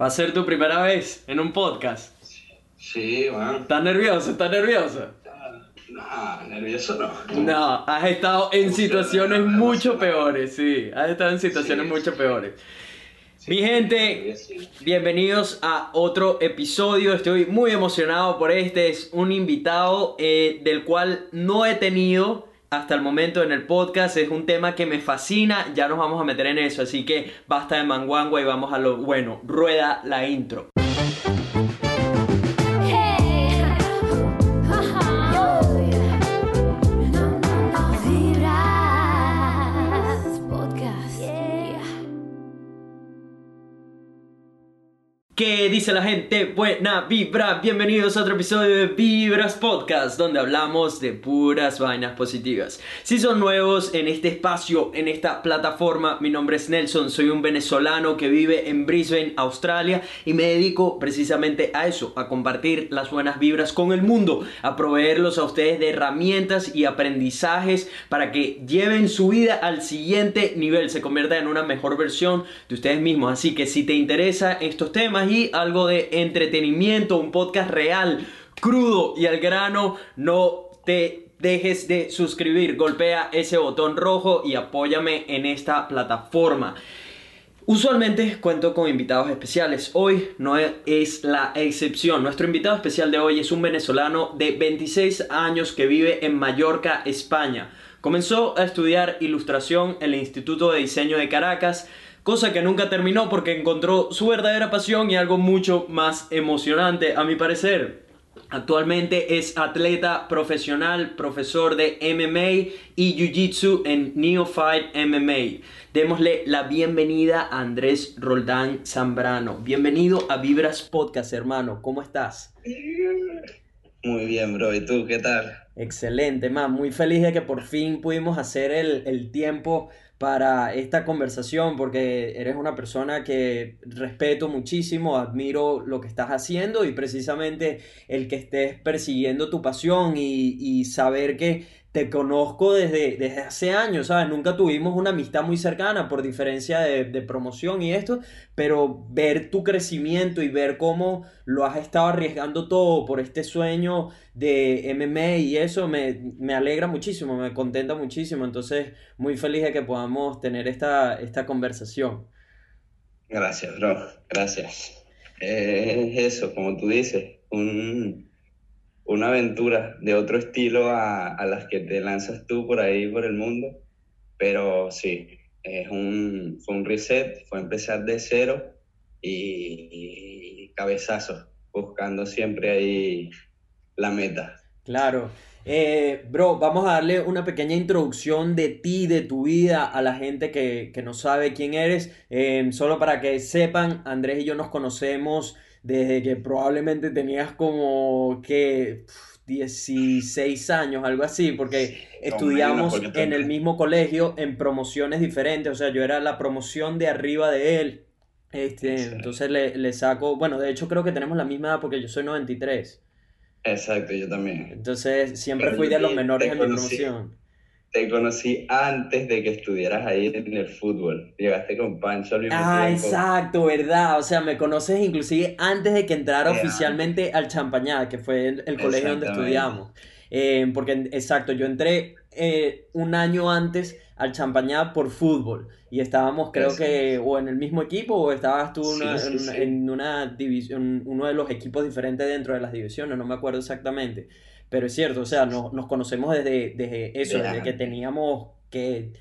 Va a ser tu primera vez en un podcast. Sí, man. ¿Estás nervioso? ¿Estás nervioso? No, nervioso no. No, has estado en situaciones mucho peores, sí. Has estado en situaciones Sí. mucho peores. Mi gente, bienvenidos a otro episodio. Estoy muy emocionado por este. Es un invitado eh, del cual no he tenido hasta el momento en el podcast. Es un tema que me fascina. Ya nos vamos a meter en eso. Así que basta de manguangua y vamos a lo bueno. Rueda la intro. ¿Qué dice la gente? Buena vibra, bienvenidos a otro episodio de Vibras Podcast, donde hablamos de puras vainas positivas. Si son nuevos en este espacio, en esta plataforma, mi nombre es Nelson, soy un venezolano que vive en Brisbane, Australia, y me dedico precisamente a eso, a compartir las buenas vibras con el mundo, a proveerlos a ustedes de herramientas y aprendizajes para que lleven su vida al siguiente nivel, se conviertan en una mejor versión de ustedes mismos. Así que si te interesa estos temas algo de entretenimiento, un podcast real, crudo y al grano, no te dejes de suscribir, golpea ese botón rojo y apóyame en esta plataforma. Usualmente cuento con invitados especiales, hoy no es la excepción. Nuestro invitado especial de hoy es un venezolano de 26 años que vive en Mallorca, España. Comenzó a estudiar ilustración en el Instituto de Diseño de Caracas, cosa que nunca terminó porque encontró su verdadera pasión y algo mucho más emocionante a mi parecer. Actualmente es atleta profesional, profesor de MMA y Jiu-Jitsu en Neophyte MMA. Démosle la bienvenida a Andrés Roldán Zambrano. Bienvenido a Vibras Podcast, hermano. ¿Cómo estás? Muy bien, bro. ¿Y tú qué tal? Excelente, man. Muy feliz de que por fin pudimos hacer el, el tiempo para esta conversación porque eres una persona que respeto muchísimo, admiro lo que estás haciendo y precisamente el que estés persiguiendo tu pasión y, y saber que te conozco desde, desde hace años, ¿sabes? Nunca tuvimos una amistad muy cercana por diferencia de, de promoción y esto, pero ver tu crecimiento y ver cómo lo has estado arriesgando todo por este sueño de MMA y eso me, me alegra muchísimo, me contenta muchísimo, entonces muy feliz de que podamos tener esta, esta conversación. Gracias, bro. Gracias. Eh, es eso, como tú dices, un, una aventura de otro estilo a, a las que te lanzas tú por ahí, por el mundo. Pero sí, es un, fue un reset, fue empezar de cero y, y cabezazos, buscando siempre ahí la meta. Claro. Eh, bro, vamos a darle una pequeña introducción de ti, de tu vida, a la gente que, que no sabe quién eres. Eh, solo para que sepan, Andrés y yo nos conocemos desde que probablemente tenías como que pf, 16 años, algo así, porque estudiamos en el mismo colegio en promociones diferentes. O sea, yo era la promoción de arriba de él. Este, entonces le, le saco, bueno, de hecho creo que tenemos la misma edad porque yo soy 93. Exacto, yo también. Entonces siempre Pero fui de los menores en mi conocí. promoción. Te conocí antes de que estuvieras ahí en el fútbol. Llegaste con Pancho al Ah, exacto, verdad. O sea, me conoces inclusive antes de que entrara oficialmente al Champañá, que fue el, el colegio donde estudiamos. Eh, porque, exacto, yo entré eh, un año antes al Champañá por fútbol y estábamos, creo Eso que, o en el mismo equipo o estabas tú Sí, una- sí, en, sí. en una división, uno de los equipos diferentes dentro de las divisiones, no me acuerdo exactamente. Pero es cierto, o sea, nos, nos conocemos desde, desde eso, De desde que teníamos que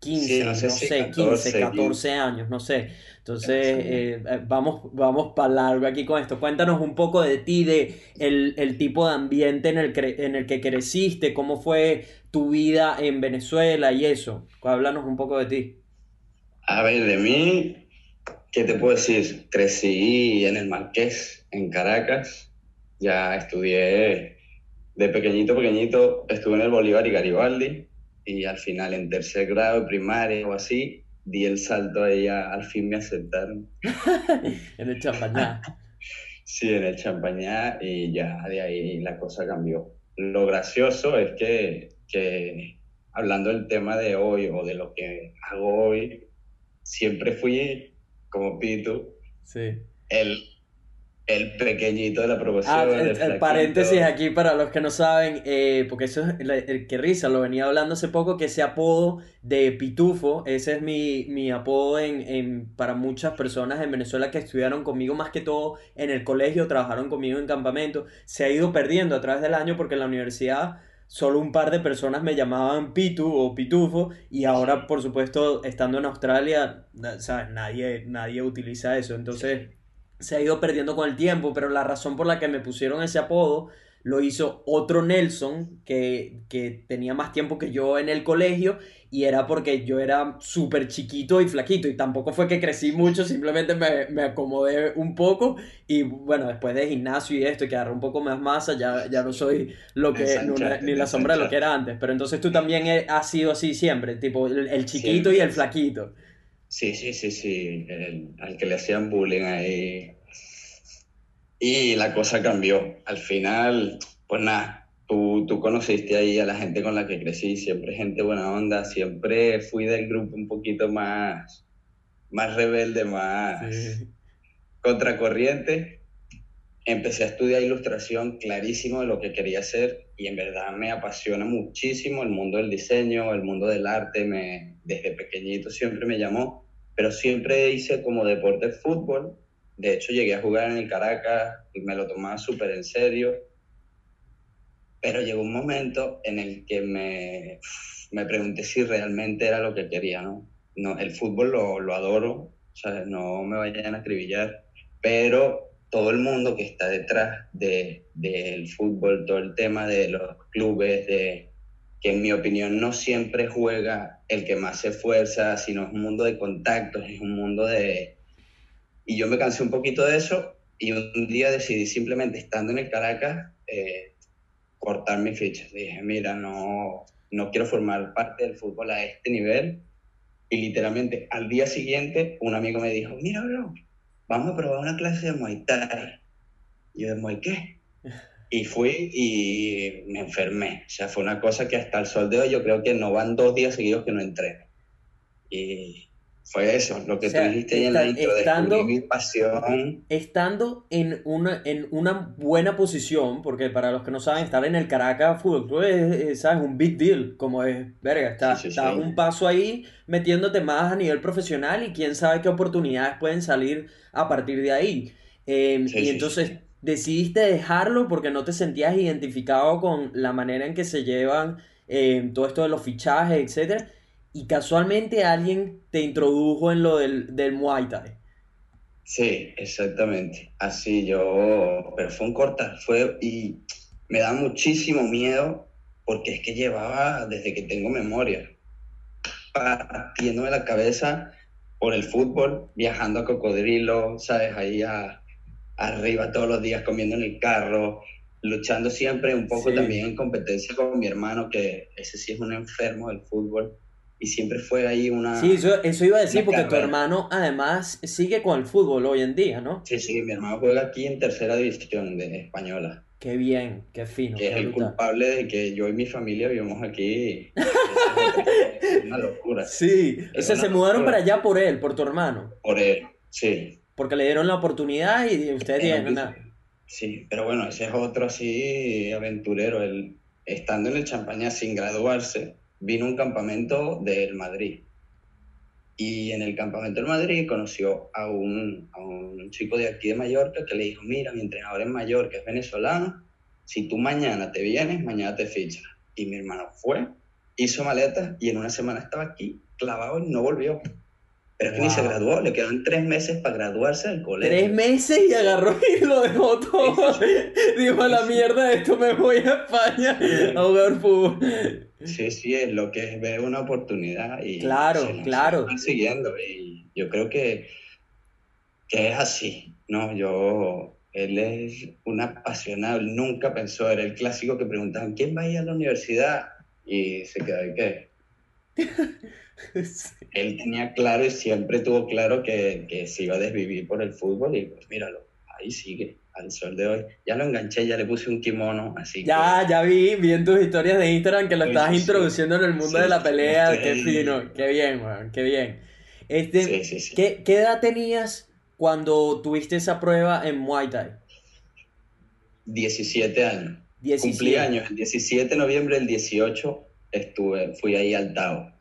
15, Sí, no no sé sé, si 15, 14, 14 años, no sé. Entonces, eh, eh, vamos, vamos para largo aquí con esto. Cuéntanos un poco de ti, de el, el tipo de ambiente en el, cre- en el que creciste, cómo fue tu vida en Venezuela y eso. Háblanos un poco de ti. A ver, de mí, ¿qué te puedo decir? Crecí en el Marqués, en Caracas. Ya estudié de pequeñito, pequeñito, estuve en el Bolívar y Garibaldi. Y al final, en tercer grado, primaria o así, di el salto ahí, a- al fin me aceptaron. En el Champañá. Sí, en el Champañá y ya de ahí la cosa cambió. Lo gracioso es que, que hablando del tema de hoy o de lo que hago hoy, siempre fui como Pitu, Sí. El, el pequeñito de la promoción. Ah, el el, paréntesis aquí para los que no saben, eh, porque eso es el, el que risa, lo venía hablando hace poco, que ese apodo de Pitufo, ese es mi, mi apodo en, en- para muchas personas en Venezuela que estudiaron conmigo más que todo en el colegio, trabajaron conmigo en campamento, se ha ido perdiendo a través del año porque en la universidad solo un par de personas me llamaban Pitu o Pitufo y ahora, por supuesto, estando en Australia, ¿sabes? Nadie, nadie utiliza eso, entonces se ha ido perdiendo con el tiempo, pero la razón por la que me pusieron ese apodo lo hizo otro Nelson que, que tenía más tiempo que yo en el colegio y era porque yo era súper chiquito y flaquito y tampoco fue que crecí mucho, simplemente me, me acomodé un poco y bueno, después de gimnasio y esto y que agarré un poco más masa, ya, ya no soy lo que, no- ni la sombra de lo que era antes, pero entonces tú también has sido así siempre, tipo el, el chiquito y el flaquito. Sí, sí, sí, sí, el- al que le hacían bullying ahí. Y la cosa cambió. Al final, pues nada, tú, tú conociste ahí a la gente con la que crecí, siempre gente buena onda, siempre fui del grupo un poquito más, más rebelde, más contracorriente. Empecé a estudiar ilustración clarísimo de lo que quería hacer y en verdad me apasiona muchísimo el mundo del diseño, el mundo del arte, me, desde pequeñito siempre me llamó, pero siempre hice como deporte fútbol. De hecho llegué a jugar en el Caracas y me lo tomaba súper en serio. Pero llegó un momento en el que me, me pregunté si realmente era lo que quería, ¿no? no el fútbol lo, lo adoro, o sea, no me vayan a acribillar, pero todo el mundo que está detrás de, del fútbol, todo el tema de los clubes, de que en mi opinión no siempre juega el que más se esfuerza, sino es un mundo de contactos, es un mundo de... Y yo me cansé un poquito de eso y un día decidí simplemente, estando en el Caracas, eh, cortar mis fichas. Dije, mira, no, no quiero formar parte del fútbol a este nivel. Y literalmente al día siguiente un amigo me dijo, mira, bro, vamos a probar una clase de Muay yo, ¿de Muay qué? Y fui y me enfermé. O sea, fue una cosa que hasta el sol de hoy yo creo que no van dos días seguidos que no entreno. Y fue eso, lo que O sea, tú dijiste ahí en la está- intro, estando- mi pasión. estando en una, en una buena posición, porque para los que no saben, estar en el Caracas Fútbol Club es, es, ¿sabes? un big deal, como es, verga, está, Sí, sí, está sí. un paso ahí metiéndote más a nivel profesional y quién sabe qué oportunidades pueden salir a partir de ahí. Eh, y entonces decidiste dejarlo porque no te sentías identificado con la manera en que se llevan eh, todo esto de los fichajes, etcétera, y casualmente alguien te introdujo en lo del, del Muay Thai. Sí, exactamente. Así yo, pero fue un cortar, fue y me da muchísimo miedo porque es que llevaba desde que tengo memoria partiéndome la cabeza por el fútbol, viajando a Cocodrilo, sabes, ahí a- arriba todos los días comiendo en el carro, luchando siempre un poco Sí. también en competencia con mi hermano que ese sí es un enfermo del fútbol y siempre fue ahí una Sí, eso, eso iba a decir porque tu hermano además sigue con el fútbol hoy en día, ¿no? Sí, sí, mi hermano juega aquí en tercera división de española. Qué bien, qué fino, que es el brutal. culpable de que yo y mi familia vivimos aquí. Es una locura. Sí, o Es sea, una se mudaron locura. para allá por él, por tu hermano, Por él, sí. porque le dieron la oportunidad y ustedes dijeron, nada. Sí, pero bueno, ese es otro así aventurero. Él, estando en el Champaña sin graduarse, vino un campamento del Madrid. Y en el campamento del Madrid conoció a un, a un chico de aquí de Mallorca que le dijo, mira, mi entrenador en Mallorca es venezolano, si tú mañana te vienes, mañana te fichan. Y mi hermano fue, hizo maletas y en una semana estaba aquí clavado y no volvió. Pero es que ni se graduó, le quedan tres meses para graduarse del colegio. Tres meses y agarró y lo dejó todo. Dijo, a la mierda, esto me voy a España a jugar fútbol. Sí, sí, es lo que es ver una oportunidad y Claro, se claro. está persiguiendo y yo creo que, que es así, ¿no? Yo, él es un apasionado, él nunca pensó, era el clásico que preguntaban, ¿quién va a ir a la universidad? Y se quedó de Él tenía claro y siempre tuvo claro que, que se iba a desvivir por el fútbol y pues míralo, ahí sigue, al sol de hoy. Ya lo enganché, ya le puse un kimono, así Ya, ya vi, vi en tus historias de Instagram que lo Sí, estabas sí, introduciendo en el mundo de la pelea. Qué fino, qué bien, weón, qué bien. Este. ¿qué, qué edad tenías cuando tuviste esa prueba en Muay Thai? 17 años. 17. Cumplí años. El 17 de noviembre del 18 estuve, fui ahí al Tao,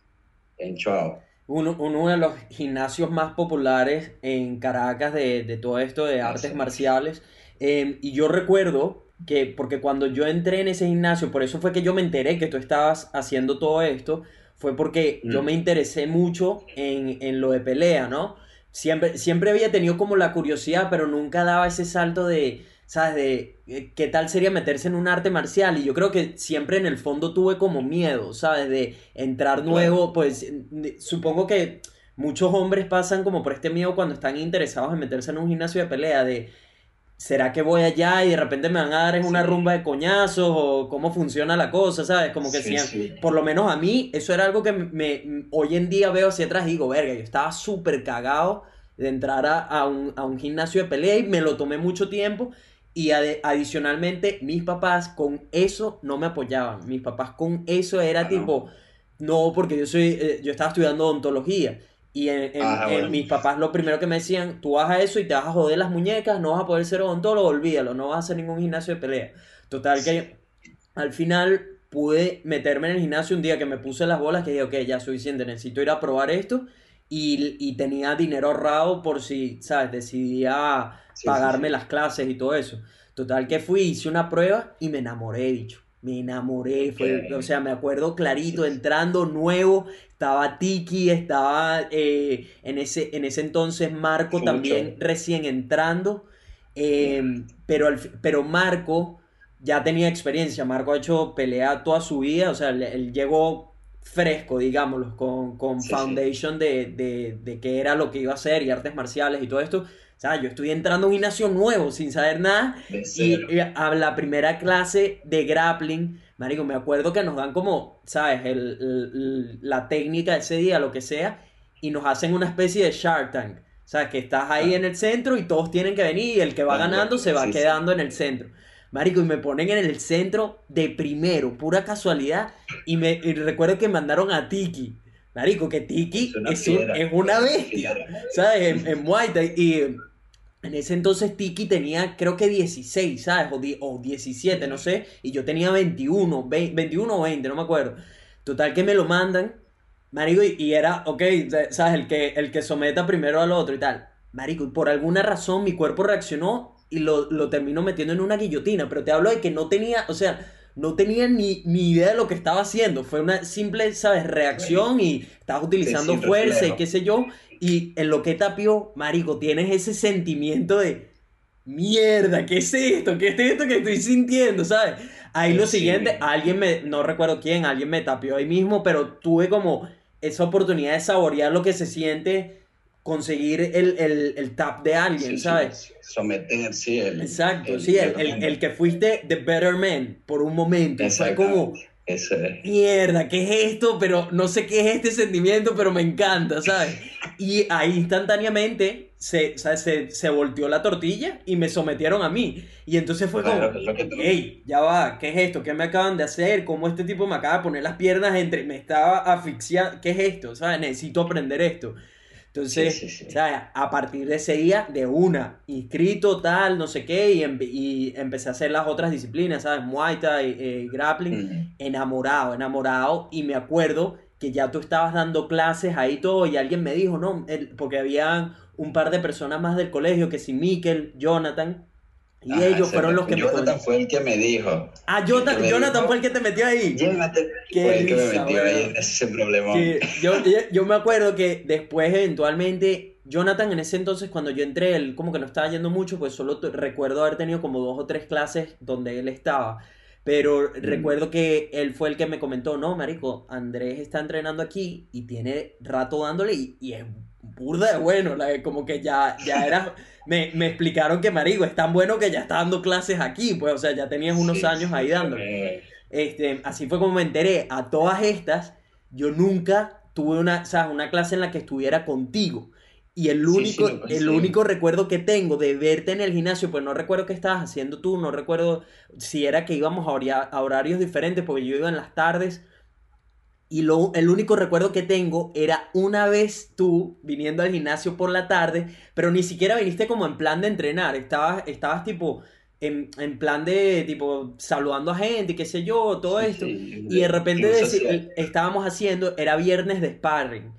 en Chuao. Uno, uno de los gimnasios más populares en Caracas de, de todo esto de artes marciales. Eh, y yo recuerdo que, porque cuando yo entré en ese gimnasio, por eso fue que yo me enteré que tú estabas haciendo todo esto, fue porque yo Mm. me interesé mucho en, en lo de pelea, ¿no? Siempre, siempre había tenido como la curiosidad, pero nunca daba ese salto de, ¿sabes? De eh, qué tal sería meterse en un arte marcial. Y yo creo que siempre en el fondo tuve como miedo, ¿sabes? De entrar nuevo, pues supongo que muchos hombres pasan como por este miedo cuando están interesados en meterse en un gimnasio de pelea, de ¿será que voy allá y de repente me van a dar en una rumba de coñazos o cómo funciona la cosa, ¿sabes? Como que Sí, por lo menos a mí, eso era algo que me, hoy en día veo hacia atrás y digo, verga, yo estaba súper cagado de entrar a, a un, a un gimnasio de pelea y me lo tomé mucho tiempo. Y adicionalmente, mis papás con eso no me apoyaban. Mis papás con eso era Ah, tipo, no, porque yo soy, eh, yo estaba estudiando odontología. Y en, en- Ah, en mis papás lo primero que me decían, tú vas a eso y te vas a joder las muñecas, no vas a poder ser odontólogo, olvídalo, no vas a hacer ningún gimnasio de pelea. Total que al final pude meterme en el gimnasio un día que me puse las bolas que dije, ok, ya suficiente, necesito ir a probar esto. Y, y tenía dinero ahorrado por si, ¿sabes? Decidía Sí, pagarme sí. las clases y todo eso. Total que fui, hice una prueba y me enamoré, dicho. Me enamoré, fue, o sea, me acuerdo clarito, entrando nuevo, estaba Tiki, estaba eh, en ese, en ese entonces Marco también recién entrando, eh, pero, pero Marco ya tenía experiencia, Marco ha hecho pelea toda su vida, o sea, él, él llegó fresco, digámoslo, con, con Sí, sí. foundation de, de, de qué era lo que iba a hacer y artes marciales y todo esto. O sea, yo estoy entrando a un gimnasio nuevo sin saber nada y, y a la primera clase de grappling, marico, me acuerdo que nos dan como, ¿sabes? El, el- la técnica ese día, lo que sea, y nos hacen una especie de Shark Tank. ¿Sabes? Que estás ahí Ah. en el centro y todos tienen que venir y el que va Ah, ganando se va sí. quedando en el centro. Marico, y me ponen en el centro de primero, pura casualidad. Y me y recuerdo que mandaron a Tiki. Marico, que Tiki Es una es, un- es una bestia. ¿sabes? En, en Muay Thai. Y en ese entonces Tiki tenía, creo que 16, ¿sabes? O, die- o 17, no sé. Y yo tenía 21, 20 21 o 20, no me acuerdo. Total que me lo mandan, marico, y, y era, ok, ¿sabes? El que, el que someta primero al otro y tal. Marico, y por alguna razón mi cuerpo reaccionó y lo, lo terminó metiendo en una guillotina. Pero te hablo de que no tenía, o sea, no tenía ni, ni idea de lo que estaba haciendo. Fue una simple, ¿sabes? Reacción y estabas utilizando sí, fuerza y qué sé yo. Y en lo que tapió, marico, tienes ese sentimiento de mierda, ¿qué es esto? ¿Qué es esto que estoy sintiendo? ¿Sabes? Ahí lo siguiente, alguien me, no recuerdo quién, alguien me tapió ahí mismo, pero tuve como esa oportunidad de saborear lo que se siente conseguir el, el, el tap de alguien, Sí, ¿sabes? Someter, sí. El, Exacto, sí, el, el- el que fuiste the better man por un momento. Fue como. Eso es. mierda, ¿qué es esto? Pero no sé qué es este sentimiento, pero me encanta, ¿sabes? Y ahí instantáneamente se, ¿sabes? se, se volteó la tortilla y me sometieron a mí. Y entonces fue como, hey, ya va, ¿qué es esto? ¿Qué me acaban de hacer? ¿Cómo este tipo me acaba de poner las piernas entre... Me estaba asfixiando, ¿qué es esto? ¿Sabes? Necesito aprender esto. Entonces, Sí, sí, sí. ¿sabes? A partir de ese día, de una, inscrito, tal, no sé qué, y, empe- y empecé a hacer las otras disciplinas, ¿sabes? Muay Thai, eh, grappling enamorado, enamorado, y me acuerdo que ya tú estabas dando clases ahí todo, y alguien me dijo, no, el- porque había un par de personas más del colegio, que si Mikel, Jonathan, y Ajá, ellos fueron fue- los que me Jonathan fue el que me dijo. Ah, Jonathan, Jonathan fue el que te metió ahí. Qué Fue el que me metió ahí en ese problema. Que yo, yo, me acuerdo que después eventualmente Jonathan en ese entonces cuando yo entré él como que no estaba yendo mucho pues solo recuerdo haber tenido como dos o tres clases donde él estaba pero recuerdo que él fue el que me comentó no marico Andrés está entrenando aquí y tiene rato dándole y, y es burda de bueno la- como que ya ya era me, me explicaron que marico es tan bueno que ya está dando clases aquí pues o sea ya tenías unos Sí, años ahí dándole este, así fue como me enteré. A todas estas, yo nunca tuve una, ¿sabes? una clase en la que estuviera contigo. Y el único, sí, lo el único recuerdo que tengo de verte en el gimnasio, pues no recuerdo qué estabas haciendo tú, no recuerdo si era que íbamos a, a horarios diferentes, porque yo iba en las tardes. Y lo, el único recuerdo que tengo era una vez tú viniendo al gimnasio por la tarde, pero ni siquiera viniste como en plan de entrenar, estabas, estabas tipo en, en plan de tipo saludando a gente, qué sé yo, todo esto. Sí, Y de repente si- el- estábamos haciendo, era viernes de sparring.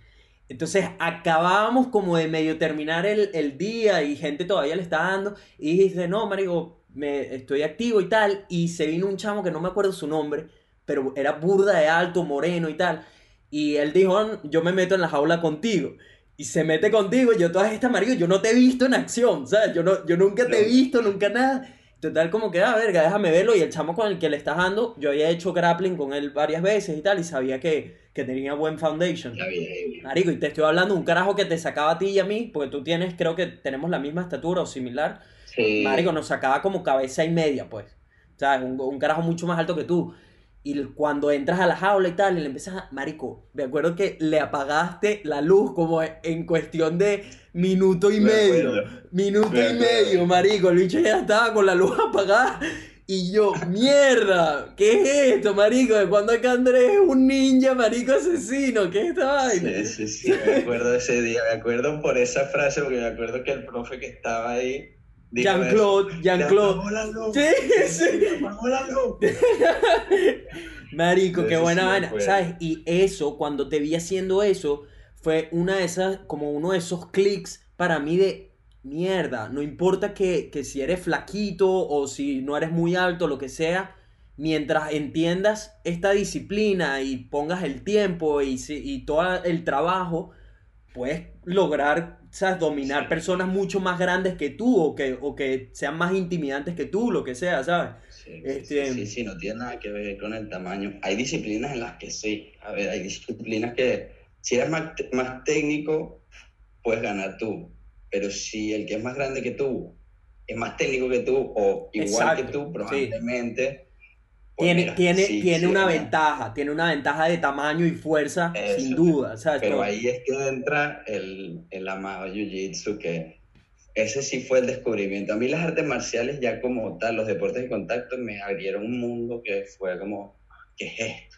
Entonces acabábamos como de medio terminar el, el día y gente todavía le está dando. Y dice, no, marico, me, estoy activo y tal. Y se vino un chamo que no me acuerdo su nombre, pero era burda de alto, moreno y tal. Y él dijo, "Ah, yo me meto en la jaula contigo. Y se mete contigo, y yo todas estas, marico, yo no te he visto en acción, ¿sabes? Yo, no, yo nunca te he visto, nunca nada. Total, como que, ah, verga, déjame verlo. Y el chamo con el que le estás dando, yo había hecho grappling con él varias veces y tal, y sabía que, que tenía buen foundation. Marico, y te estoy hablando de un carajo que te sacaba a ti y a mí, porque tú tienes, creo que tenemos la misma estatura o similar. Sí. Marico, nos sacaba como cabeza y media, pues. O sea, un, un carajo mucho más alto que tú. Y cuando entras a la jaula y tal, y le empiezas a... Marico, me acuerdo que le apagaste la luz como en cuestión de minuto y Me medio. acuerdo. Minuto Me y acuerdo. medio, marico. El bicho ya estaba con la luz apagada. Y yo, mierda, ¿qué es esto, marico? ¿De cuándo acá Andrés es un ninja, marico asesino? ¿Qué es esta vaina? Sí, sí, sí, me acuerdo ese día, me acuerdo por esa frase, porque me acuerdo que el profe que estaba ahí. Jean-Claude, "Le Jean-Claude. Sí, sí. le apagó la luz". Marico, qué buena vaina. ¿sabes? Y eso, cuando te vi haciendo eso, fue una de esas, como uno de esos clics para mí de mierda. No importa que, que si eres flaquito o si no eres muy alto, lo que sea, mientras entiendas esta disciplina y pongas el tiempo y, y todo el trabajo, puedes lograr, ¿sabes? Dominar Sí. personas mucho más grandes que tú o que, o que sean más intimidantes que tú, lo que sea, ¿sabes? Sí, sí, Este- sí, sí, sí, no tiene nada que ver con el tamaño. Hay disciplinas en las que sí. A ver, hay disciplinas que si eres más, más técnico, puedes ganar tú. Pero si el que es más grande que tú es más técnico que tú o igual Exacto, que tú, probablemente. Pues Tiene, mira, tiene, sí, tiene sí, una ventaja, tiene una ventaja de tamaño y fuerza, Eso. sin duda, ¿sabes? Pero ahí es que entra el, el amado Jiu-Jitsu, que ese sí fue el descubrimiento. A mí las artes marciales ya como tal, los deportes de contacto, me abrieron un mundo que fue como, ¿qué es esto?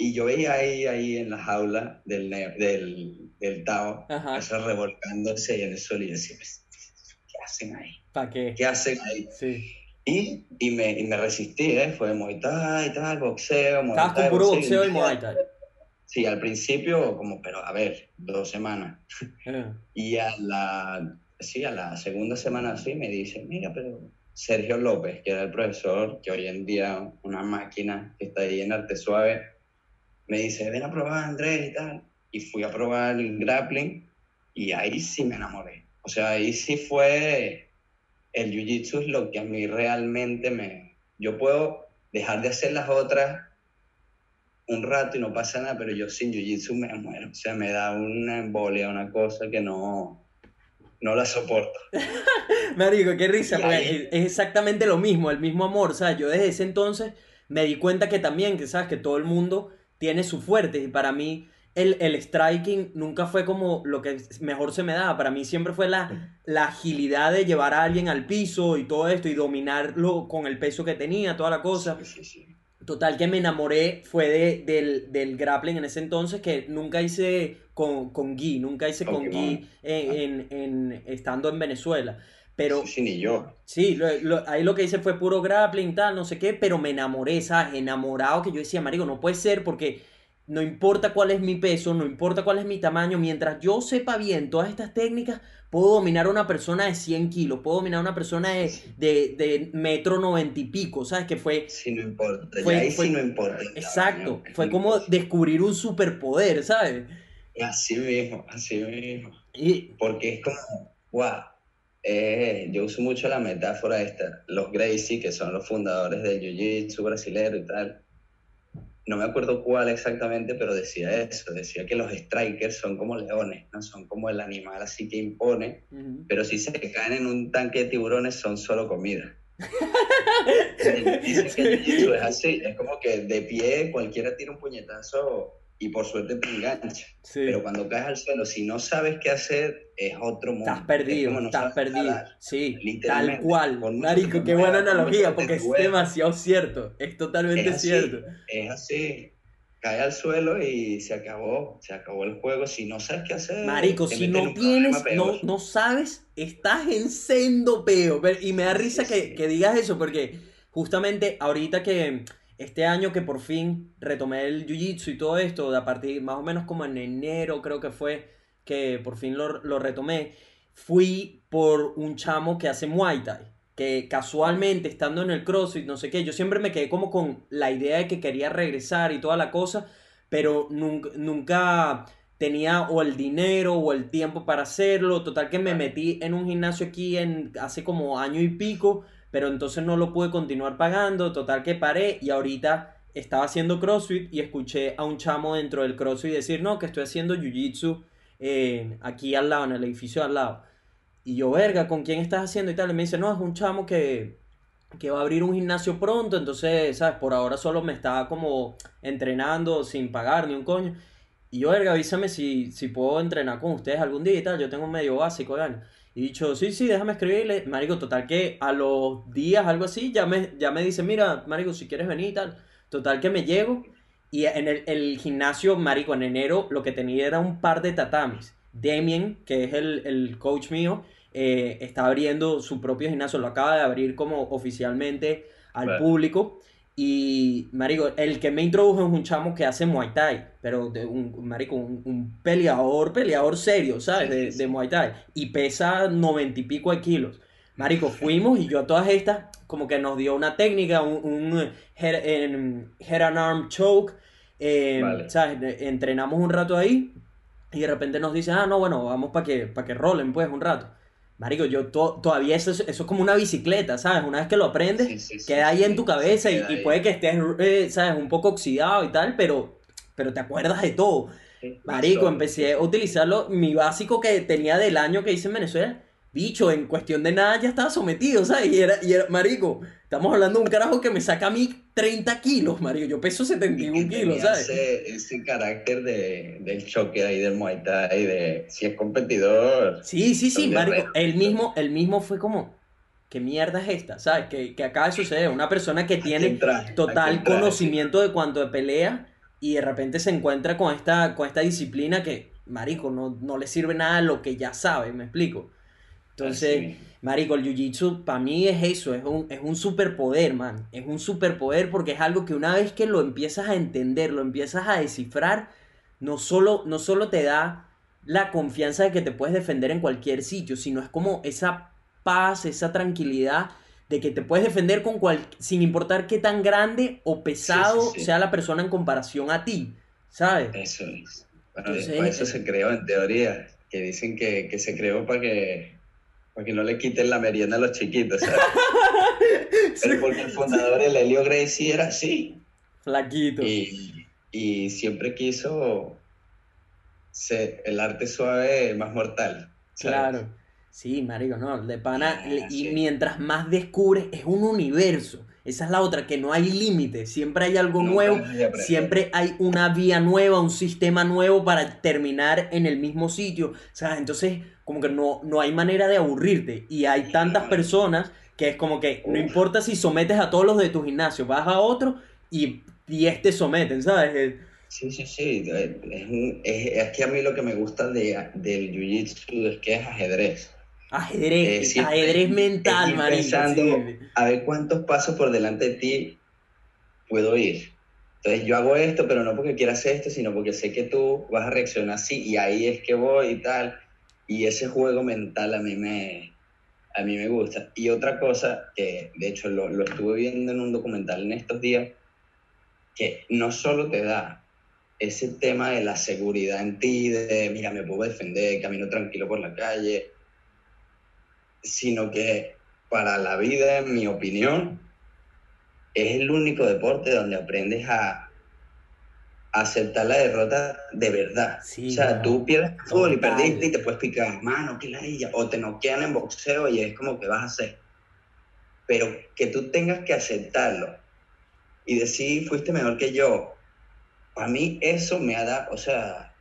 Y yo veía ahí, ahí en la jaula del, del, del Tao, eso revolcándose ahí en el suelo y decía, "Pues, ¿qué hacen ahí? ¿Para qué? ¿Qué hacen ahí? Sí. Y, y, me, y me resistí, ¿eh? Fue Muay Thai, tal, boxeo, Muay Estabas con puro boxeo y Muay Thai. Sí, al principio como, pero a ver, dos semanas. Eh, Y a la, sí, a la segunda semana así me dice, mira, pero Sergio López, que era el profesor, que hoy en día una máquina que está ahí en Arte Suave, me dice, ven a probar Andrés y tal. Y fui a probar el grappling y ahí sí me enamoré. O sea, ahí sí fue el Jiu-Jitsu es lo que a mí realmente me... Yo puedo dejar de hacer las otras un rato y no pasa nada, pero yo sin Jiu-Jitsu me muero. O sea, me da una embolia, una cosa que no, no la soporto. Marico, qué risa, porque es, exactamente lo mismo, el mismo amor, ¿sabes? Yo desde ese entonces me di cuenta que también, que sabes, que todo el mundo tiene su fuerte y para mí el, el striking nunca fue como lo que mejor se me daba, para mí siempre fue la, la agilidad de llevar a alguien al piso y todo esto y dominarlo con el peso que tenía, toda la cosa. Sí, sí, sí. Total que me enamoré fue de, del, del grappling en ese entonces que nunca hice con, con Gui, nunca hice con Pokémon. Gui en, en- en- estando en Venezuela. Pero Sí, sí, ni yo. sí, lo- lo- ahí lo que hice fue puro grappling, tal, no sé qué, pero me enamoré, ¿sabes? Enamorado que yo decía, marico, no puede ser porque no importa cuál es mi peso, no importa cuál es mi tamaño, mientras yo sepa bien todas estas técnicas, puedo dominar a una persona de 100 kilos, puedo dominar a una persona de, de, de metro noventa y pico, ¿sabes? Que fue, Sí, no importa. Fue- ya ahí fue- sí no importa. exacto, fue como descubrir un superpoder, ¿sabes? Así mismo, así mismo. Y, Porque es como, wow. eh, yo uso mucho la metáfora esta. Los Gracie, que son los fundadores del Jiu-Jitsu brasilero y tal. No me acuerdo cuál exactamente, pero decía eso. Decía que los strikers son como leones, ¿no? Son como el animal así que impone. Pero si se caen en un tanque de tiburones son solo comida. Dicen que el es así, es como que de pie cualquiera tira un puñetazo y por suerte te engancha. Sí. Pero cuando caes al suelo, si no sabes qué hacer, es otro mundo. Estás Es perdido, estás perdido. Sí, tal cual. Marico, qué buena analogía, que porque es demasiado cierto. Es totalmente Es así. cierto. Es así. cae al suelo y se acabó, se acabó el juego. Si no sabes qué hacer, Marico, si no tienes, no, no sabes, estás en sendo peo. Y me da risa Sí, que, sí. que digas eso, porque justamente ahorita que este año que por fin retomé el jiu-jitsu y todo esto, de a partir más o menos como en enero creo que fue que por fin lo, retomé, fui por un chamo que hace Muay Thai. Que casualmente estando en el CrossFit, no sé qué, yo siempre me quedé como con la idea de que quería regresar y toda la cosa, pero nunca, nunca tenía o el dinero o el tiempo para hacerlo. Total que me metí en un gimnasio aquí en hace como año y pico, pero entonces no lo pude continuar pagando. Total que paré y ahorita estaba haciendo CrossFit y escuché a un chamo dentro del CrossFit decir, no, que estoy haciendo Jiu-Jitsu eh, aquí al lado, en el edificio al lado. Y yo, verga, ¿con quién estás haciendo y tal? Y me dice, no, es un chamo que, que va a abrir un gimnasio pronto, entonces, ¿sabes? Por ahora solo me está como entrenando sin pagar ni un coño. Y yo, verga, avísame si, si puedo entrenar con ustedes algún día y tal. Yo tengo un medio básico, ¿verdad? Y dicho, sí, sí, déjame escribirle. Marico, total que a los días, algo así, ya me, ya me dice, mira, Marico, si quieres venir y tal. Total que me llego. Y en el, el gimnasio, Marico, en enero lo que tenía era un par de tatamis. Damien, que es el, el coach mío, eh, está abriendo su propio gimnasio. Lo acaba de abrir como oficialmente al público. Y, marico, el que me introdujo es un chamo que hace Muay Thai, pero de un, marico, un, un peleador, peleador serio, ¿sabes? De, de Muay Thai. Y pesa noventa y pico de kilos. Marico, fuimos y yo a todas estas, como que nos dio una técnica, un, un head, en- head and arm choke, eh, Vale. ¿sabes? Entrenamos un rato ahí y de repente nos dicen, ah, no, bueno, vamos para que, para que rolen, pues, un rato. Marico, yo to- todavía eso, es- eso es como una bicicleta, ¿sabes? Una vez que lo aprendes, Sí, sí, sí, queda ahí en tu cabeza y, y puede que estés, eh, ¿sabes? Un poco oxidado y tal, pero, pero te acuerdas de todo. Marico, empecé a utilizarlo, mi básico que tenía del año que hice en Venezuela, bicho, en cuestión de nada ya estaba sometido, ¿sabes? Y era, y era, marico, estamos hablando de un carajo que me saca a mí 30 kilos, marico, yo peso Y 71 que kilos, ¿sabes? Ese, ese carácter de, del choque ahí del Muay Thai, de si es competidor. Sí, sí, sí, marico, el mismo, el mismo fue como, ¿qué mierda es esta? ¿Sabes? Que, que acaba de suceder, una persona que ¿A tiene total conocimiento de cuanto de pelea y de repente se encuentra con esta, con esta disciplina que, marico, no, no le sirve nada a lo que ya sabe, me explico. Entonces, marico, el jiu-jitsu para mí es eso, es un, es un superpoder, man. Es un superpoder porque es algo que una vez que lo empiezas a entender, lo empiezas a descifrar, no solo, no solo te da la confianza de que te puedes defender en cualquier sitio, sino es como esa paz, esa tranquilidad de que te puedes defender con cual, sin importar qué tan grande o pesado sí. sea la persona en comparación a ti, ¿sabes? Eso es. Bueno, Entonces, eso se creó en teoría, que dicen que, que se creó para que, para que no le quiten la merienda a los chiquitos, ¿sabes? Pero porque el fundador, el Helio Gracie, era así. Flaquito. Y, y siempre quiso ser el arte suave más mortal. ¿sabes? Claro. Sí, marico, no, de pana, Ah, y sí. mientras más descubres, es un universo. Esa es la otra, que no hay límite, siempre hay algo Nunca nuevo, siempre hay una vía nueva, un sistema nuevo para terminar en el mismo sitio. Entonces, como que no, no hay manera de aburrirte, y hay tantas personas que es como que no importa si sometes a todos los de tu gimnasio, vas a otro y 10 te someten, ¿sabes? Sí, sí, sí. Es, es- es que a mí lo que me gusta de, del jiu-jitsu es que es ajedrez. Ajedrez, ajedrez mental, marico. pensando, sí. a ver cuántos pasos por delante de ti puedo ir. Entonces yo hago esto, pero no porque quiera hacer esto, sino porque sé que tú vas a reaccionar así y ahí es que voy y tal. Y ese juego mental a mí me, a mí me gusta. Y otra cosa que de hecho lo, lo estuve viendo en un documental en estos días, que no solo te da ese tema de la seguridad en ti, de mira, me puedo defender, camino tranquilo por la calle, sino que para la vida, en mi opinión, es el único deporte donde aprendes a aceptar la derrota de verdad. Sí, o sea, no. tú pierdes el fútbol y perdiste y te puedes picar, mano, qué ladilla, o te noquean en boxeo y es como que vas a hacer. Pero que tú tengas que aceptarlo y decir, fuiste mejor que yo, a mí eso me ha dado, o sea,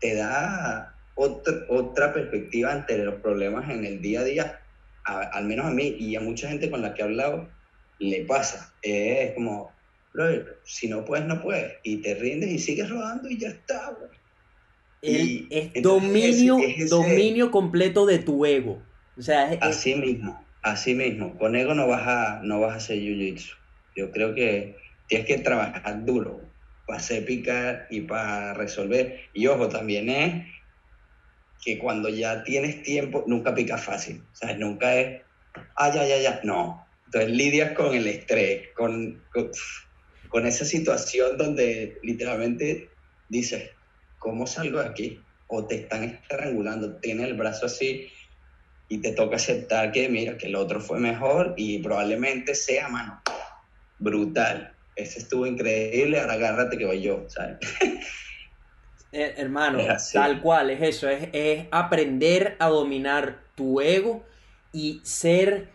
te da otra, otra perspectiva ante los problemas en el día a día, a- al menos a mí y a mucha gente con la que he hablado, le pasa. Es como, si no puedes, no puedes. Y te rindes y sigues rodando y ya está, bro. El- Y es entonces dominio, ese- dominio completo de tu ego. O sea, es- Así mismo, así mismo. Con ego no vas a, no vas a hacer jiu-jitsu. Yo creo que tienes que trabajar duro para hacer picar y para resolver. Y ojo, también es que cuando ya tienes tiempo, nunca pica fácil. O sea, nunca es, ah, ya, ya, ya. No. Entonces lidias con el estrés, con, con, con esa situación donde literalmente dices, ¿cómo salgo de aquí? O te están estrangulando, tienes el brazo así y te toca aceptar que, mira, que el otro fue mejor y probablemente sea, mano, brutal. Ese estuvo increíble, ahora agárrate que voy yo, ¿sabes? Eh, hermano, tal cual, es eso, es, es aprender a dominar tu ego y ser,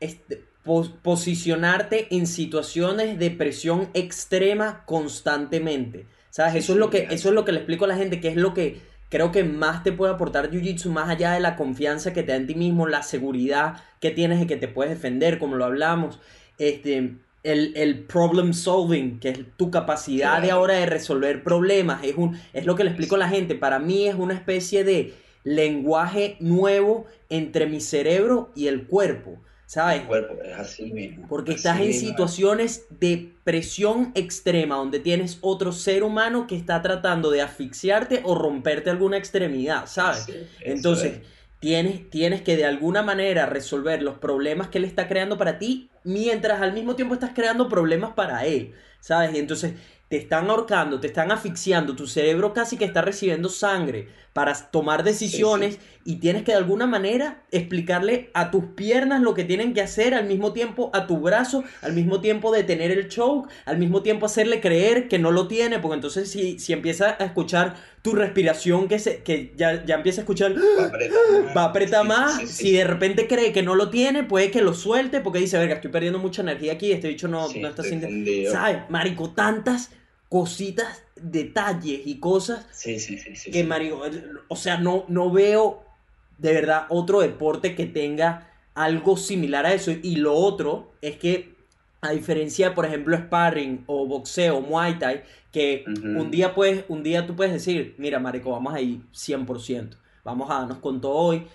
este, pos- posicionarte en situaciones de presión extrema constantemente. ¿Sabes? Sí, Eso es lo que, es eso es lo que le explico a la gente, que es lo que creo que más te puede aportar Jiu-Jitsu, más allá de la confianza que te da en ti mismo, la seguridad que tienes de que te puedes defender, como lo hablamos. Este, el, el problem solving, que es tu capacidad de ahora de resolver problemas, es, un, es lo que le explico a la gente. Para mí es una especie de lenguaje nuevo entre mi cerebro y el cuerpo, ¿sabes? El cuerpo es así mismo. Porque así estás en mismo. situaciones de presión extrema, donde tienes otro ser humano que está tratando de asfixiarte o romperte alguna extremidad, ¿sabes? Sí, Entonces, es. tienes, tienes que de alguna manera resolver los problemas que él está creando para ti, mientras al mismo tiempo estás creando problemas para él, ¿sabes? Y entonces te están ahorcando, te están asfixiando, tu cerebro casi que está recibiendo sangre para tomar decisiones y tienes que de alguna manera explicarle a tus piernas lo que tienen que hacer, al mismo tiempo a tu brazo, al mismo tiempo detener el choke, al mismo tiempo hacerle creer que no lo tiene, porque entonces si, si empieza a escuchar tu respiración que, se, que ya, ya empieza a escuchar Va a apretar va a apretar más. sí, si de repente cree que no lo tiene, puede que lo suelte porque dice, verga, estoy perdiendo mucha energía aquí, este bicho no, no está sintiendo. ¿Sabes? Marico, tantas cositas, detalles y cosas Sí, sí, sí, sí. que, sí. marico, o sea, no, no veo de verdad otro deporte que tenga algo similar a eso. Y lo otro es que, a diferencia de, por ejemplo, sparring o boxeo, muay thai, que un día puedes, un día tú puedes decir, mira, marico, vamos a ir 100%, vamos a darnos con todo hoy.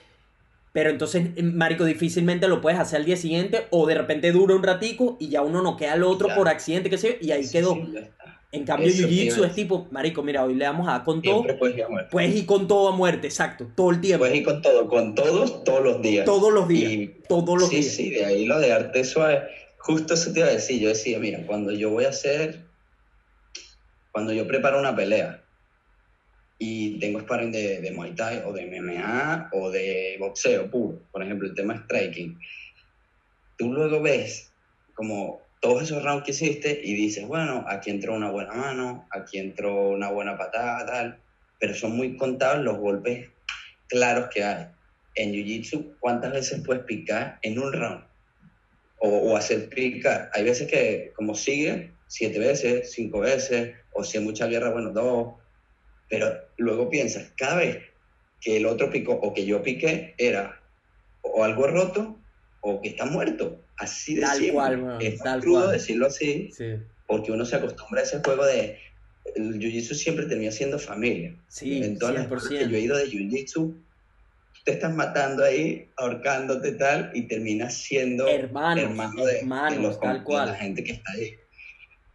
Pero entonces, eh, marico, difícilmente lo puedes hacer al día siguiente o de repente dura un ratico y ya uno noquea al otro Ya. por accidente, que sé yo, y ahí Sí, quedó. sí. En cambio, a Jiu-Jitsu es tipo, marico, mira, hoy le vamos a con todo. Siempre puedes ir a muerte. Puedes ir con todo a muerte, exacto, todo el tiempo, Puedes ir con todo, con todos, todos los días. todos los días, Y- todos los sí, días. sí, de ahí lo de arte suave. Justo eso te iba a decir. Yo decía, mira, cuando yo voy a hacer, cuando yo preparo una pelea y tengo sparring de, de Muay Thai o de MMA o de boxeo puro, por ejemplo, el tema striking, tú luego ves como todos esos rounds que hiciste y dices, bueno, aquí entró una buena mano, aquí entró una buena patada, tal, pero son muy contados los golpes claros que hay. En Jiu-Jitsu, ¿cuántas veces puedes picar en un round? O, o hacer picar. Hay veces que, como sigue, siete veces, cinco veces, o si hay mucha guerra, bueno, dos. Pero luego piensas, cada vez que el otro picó o que yo piqué, era o algo roto o que está muerto. Así de Tal simple. cual, Es tal crudo cual. decirlo así, Sí, porque uno se acostumbra a ese juego de... El Jiu-Jitsu siempre termina siendo familia. sí, en todas las escuelas que yo he 100%. ido de Jiu-Jitsu, te estás matando ahí, ahorcándote tal, y terminas siendo Hermanos, hermano de, de hermanos, los- tal de cual. la gente que está ahí.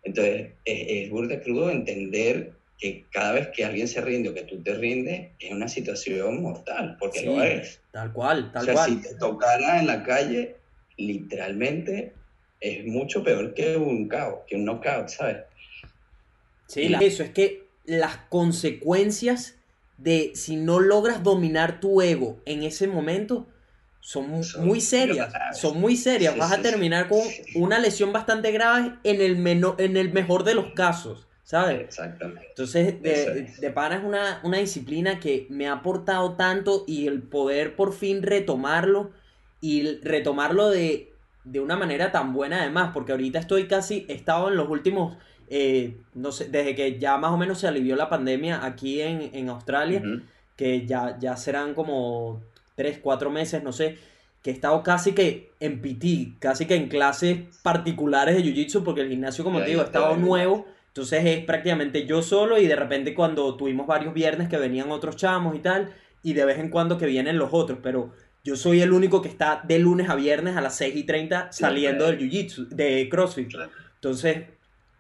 Entonces, es, es burda crudo entender que cada vez que alguien se rinde o que tú te rindes, es una situación mortal, porque Sí, lo es. Tal cual, O tal sea, cual. si te tocara en la calle, literalmente es mucho peor que un KO, que un knockout, ¿sabes? Sí, la- eso es que las consecuencias de si no logras dominar tu ego en ese momento son mu- Son muy serias, son muy serias. Sí, Vas sí, a terminar con una lesión bastante grave en el, en el mejor de los casos, ¿sabes? Exactamente. Entonces, de, es. de pana es una, una disciplina que me ha aportado tanto y el poder por fin retomarlo y retomarlo de, de una manera tan buena además, porque ahorita estoy casi, he estado en los últimos, eh, no sé, desde que ya más o menos se alivió la pandemia aquí en, en Australia, que ya, ya serán como 3, 4 meses, no sé. que he estado casi que en PT, casi que en clases particulares de Jiu-Jitsu, porque el gimnasio, como te digo, veo. nuevo. Entonces es prácticamente yo solo y de repente cuando tuvimos varios viernes que venían otros chamos y tal, y de vez en cuando que vienen los otros, pero yo soy el único que está de lunes a viernes a las 6 y 30 saliendo del Jiu-Jitsu, de CrossFit. Entonces,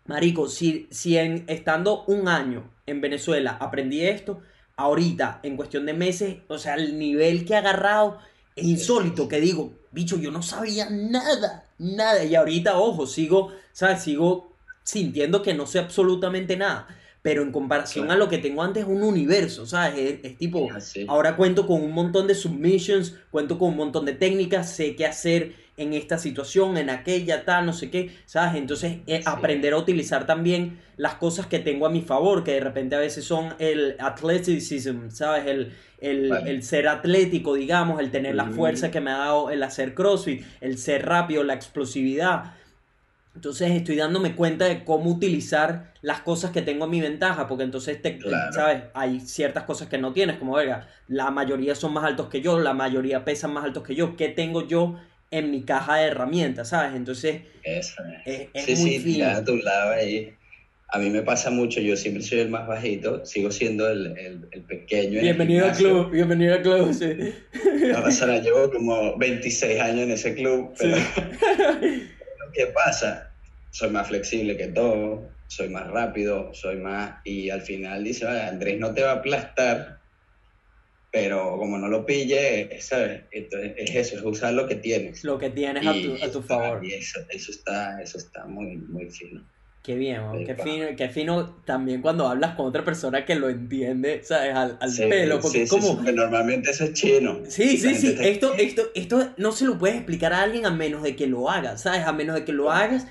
Marico, si, si en, estando un año en Venezuela aprendí esto, ahorita, en cuestión de meses, o sea, el nivel que he agarrado es insólito, que digo, bicho, yo no sabía nada, nada. Y ahorita, ojo, sigo, ¿sabes? Sigo sintiendo que no sé absolutamente nada. Pero en comparación Claro. a lo que tengo antes, es un universo, ¿sabes? Es, es tipo, así. Ahora cuento con un montón de submissions, cuento con un montón de técnicas, sé qué hacer en esta situación, en aquella, tal, no sé qué, ¿sabes? Entonces, eh, Sí. aprender a utilizar también las cosas que tengo a mi favor, que de repente a veces son el athleticism, ¿sabes? El, el, Vale. el ser atlético, digamos, el tener la fuerza que me ha dado el hacer CrossFit, el ser rápido, la explosividad. Entonces estoy dándome cuenta de cómo utilizar las cosas que tengo a mi ventaja, porque entonces, te, Claro. ¿sabes? Hay ciertas cosas que no tienes, como, verga, la mayoría son más altos que yo, la mayoría pesan más altos que yo, ¿qué tengo yo en mi caja de herramientas, ¿sabes? Entonces, Eso es. es, Sí, muy sí, fino. a tu lado ahí. A mí me pasa mucho, yo siempre soy el más bajito, sigo siendo el, el, el pequeño. el Bienvenido al club, bienvenido al club, sí. Nada, llevo como 26 años en ese club, pero lo que pasa, soy más flexible que todo, soy más rápido, soy más, y al final dice, "Vale, Andrés no te va a aplastar, pero como no lo pille, ¿sabes? Entonces, es eso, es usar lo que tienes. Lo que tienes a tu, a tu favor. Y eso, eso está, eso está muy, muy fino. Qué bien, qué fino, qué fino también cuando hablas con otra persona que lo entiende, ¿sabes? Al, al Sí, pelo, porque sí, es como... sí, porque normalmente eso es chino. Sí, sí, sí. Esto, esto, esto no se lo puedes explicar a alguien a menos de que lo hagas, ¿sabes? A menos de que lo hagas,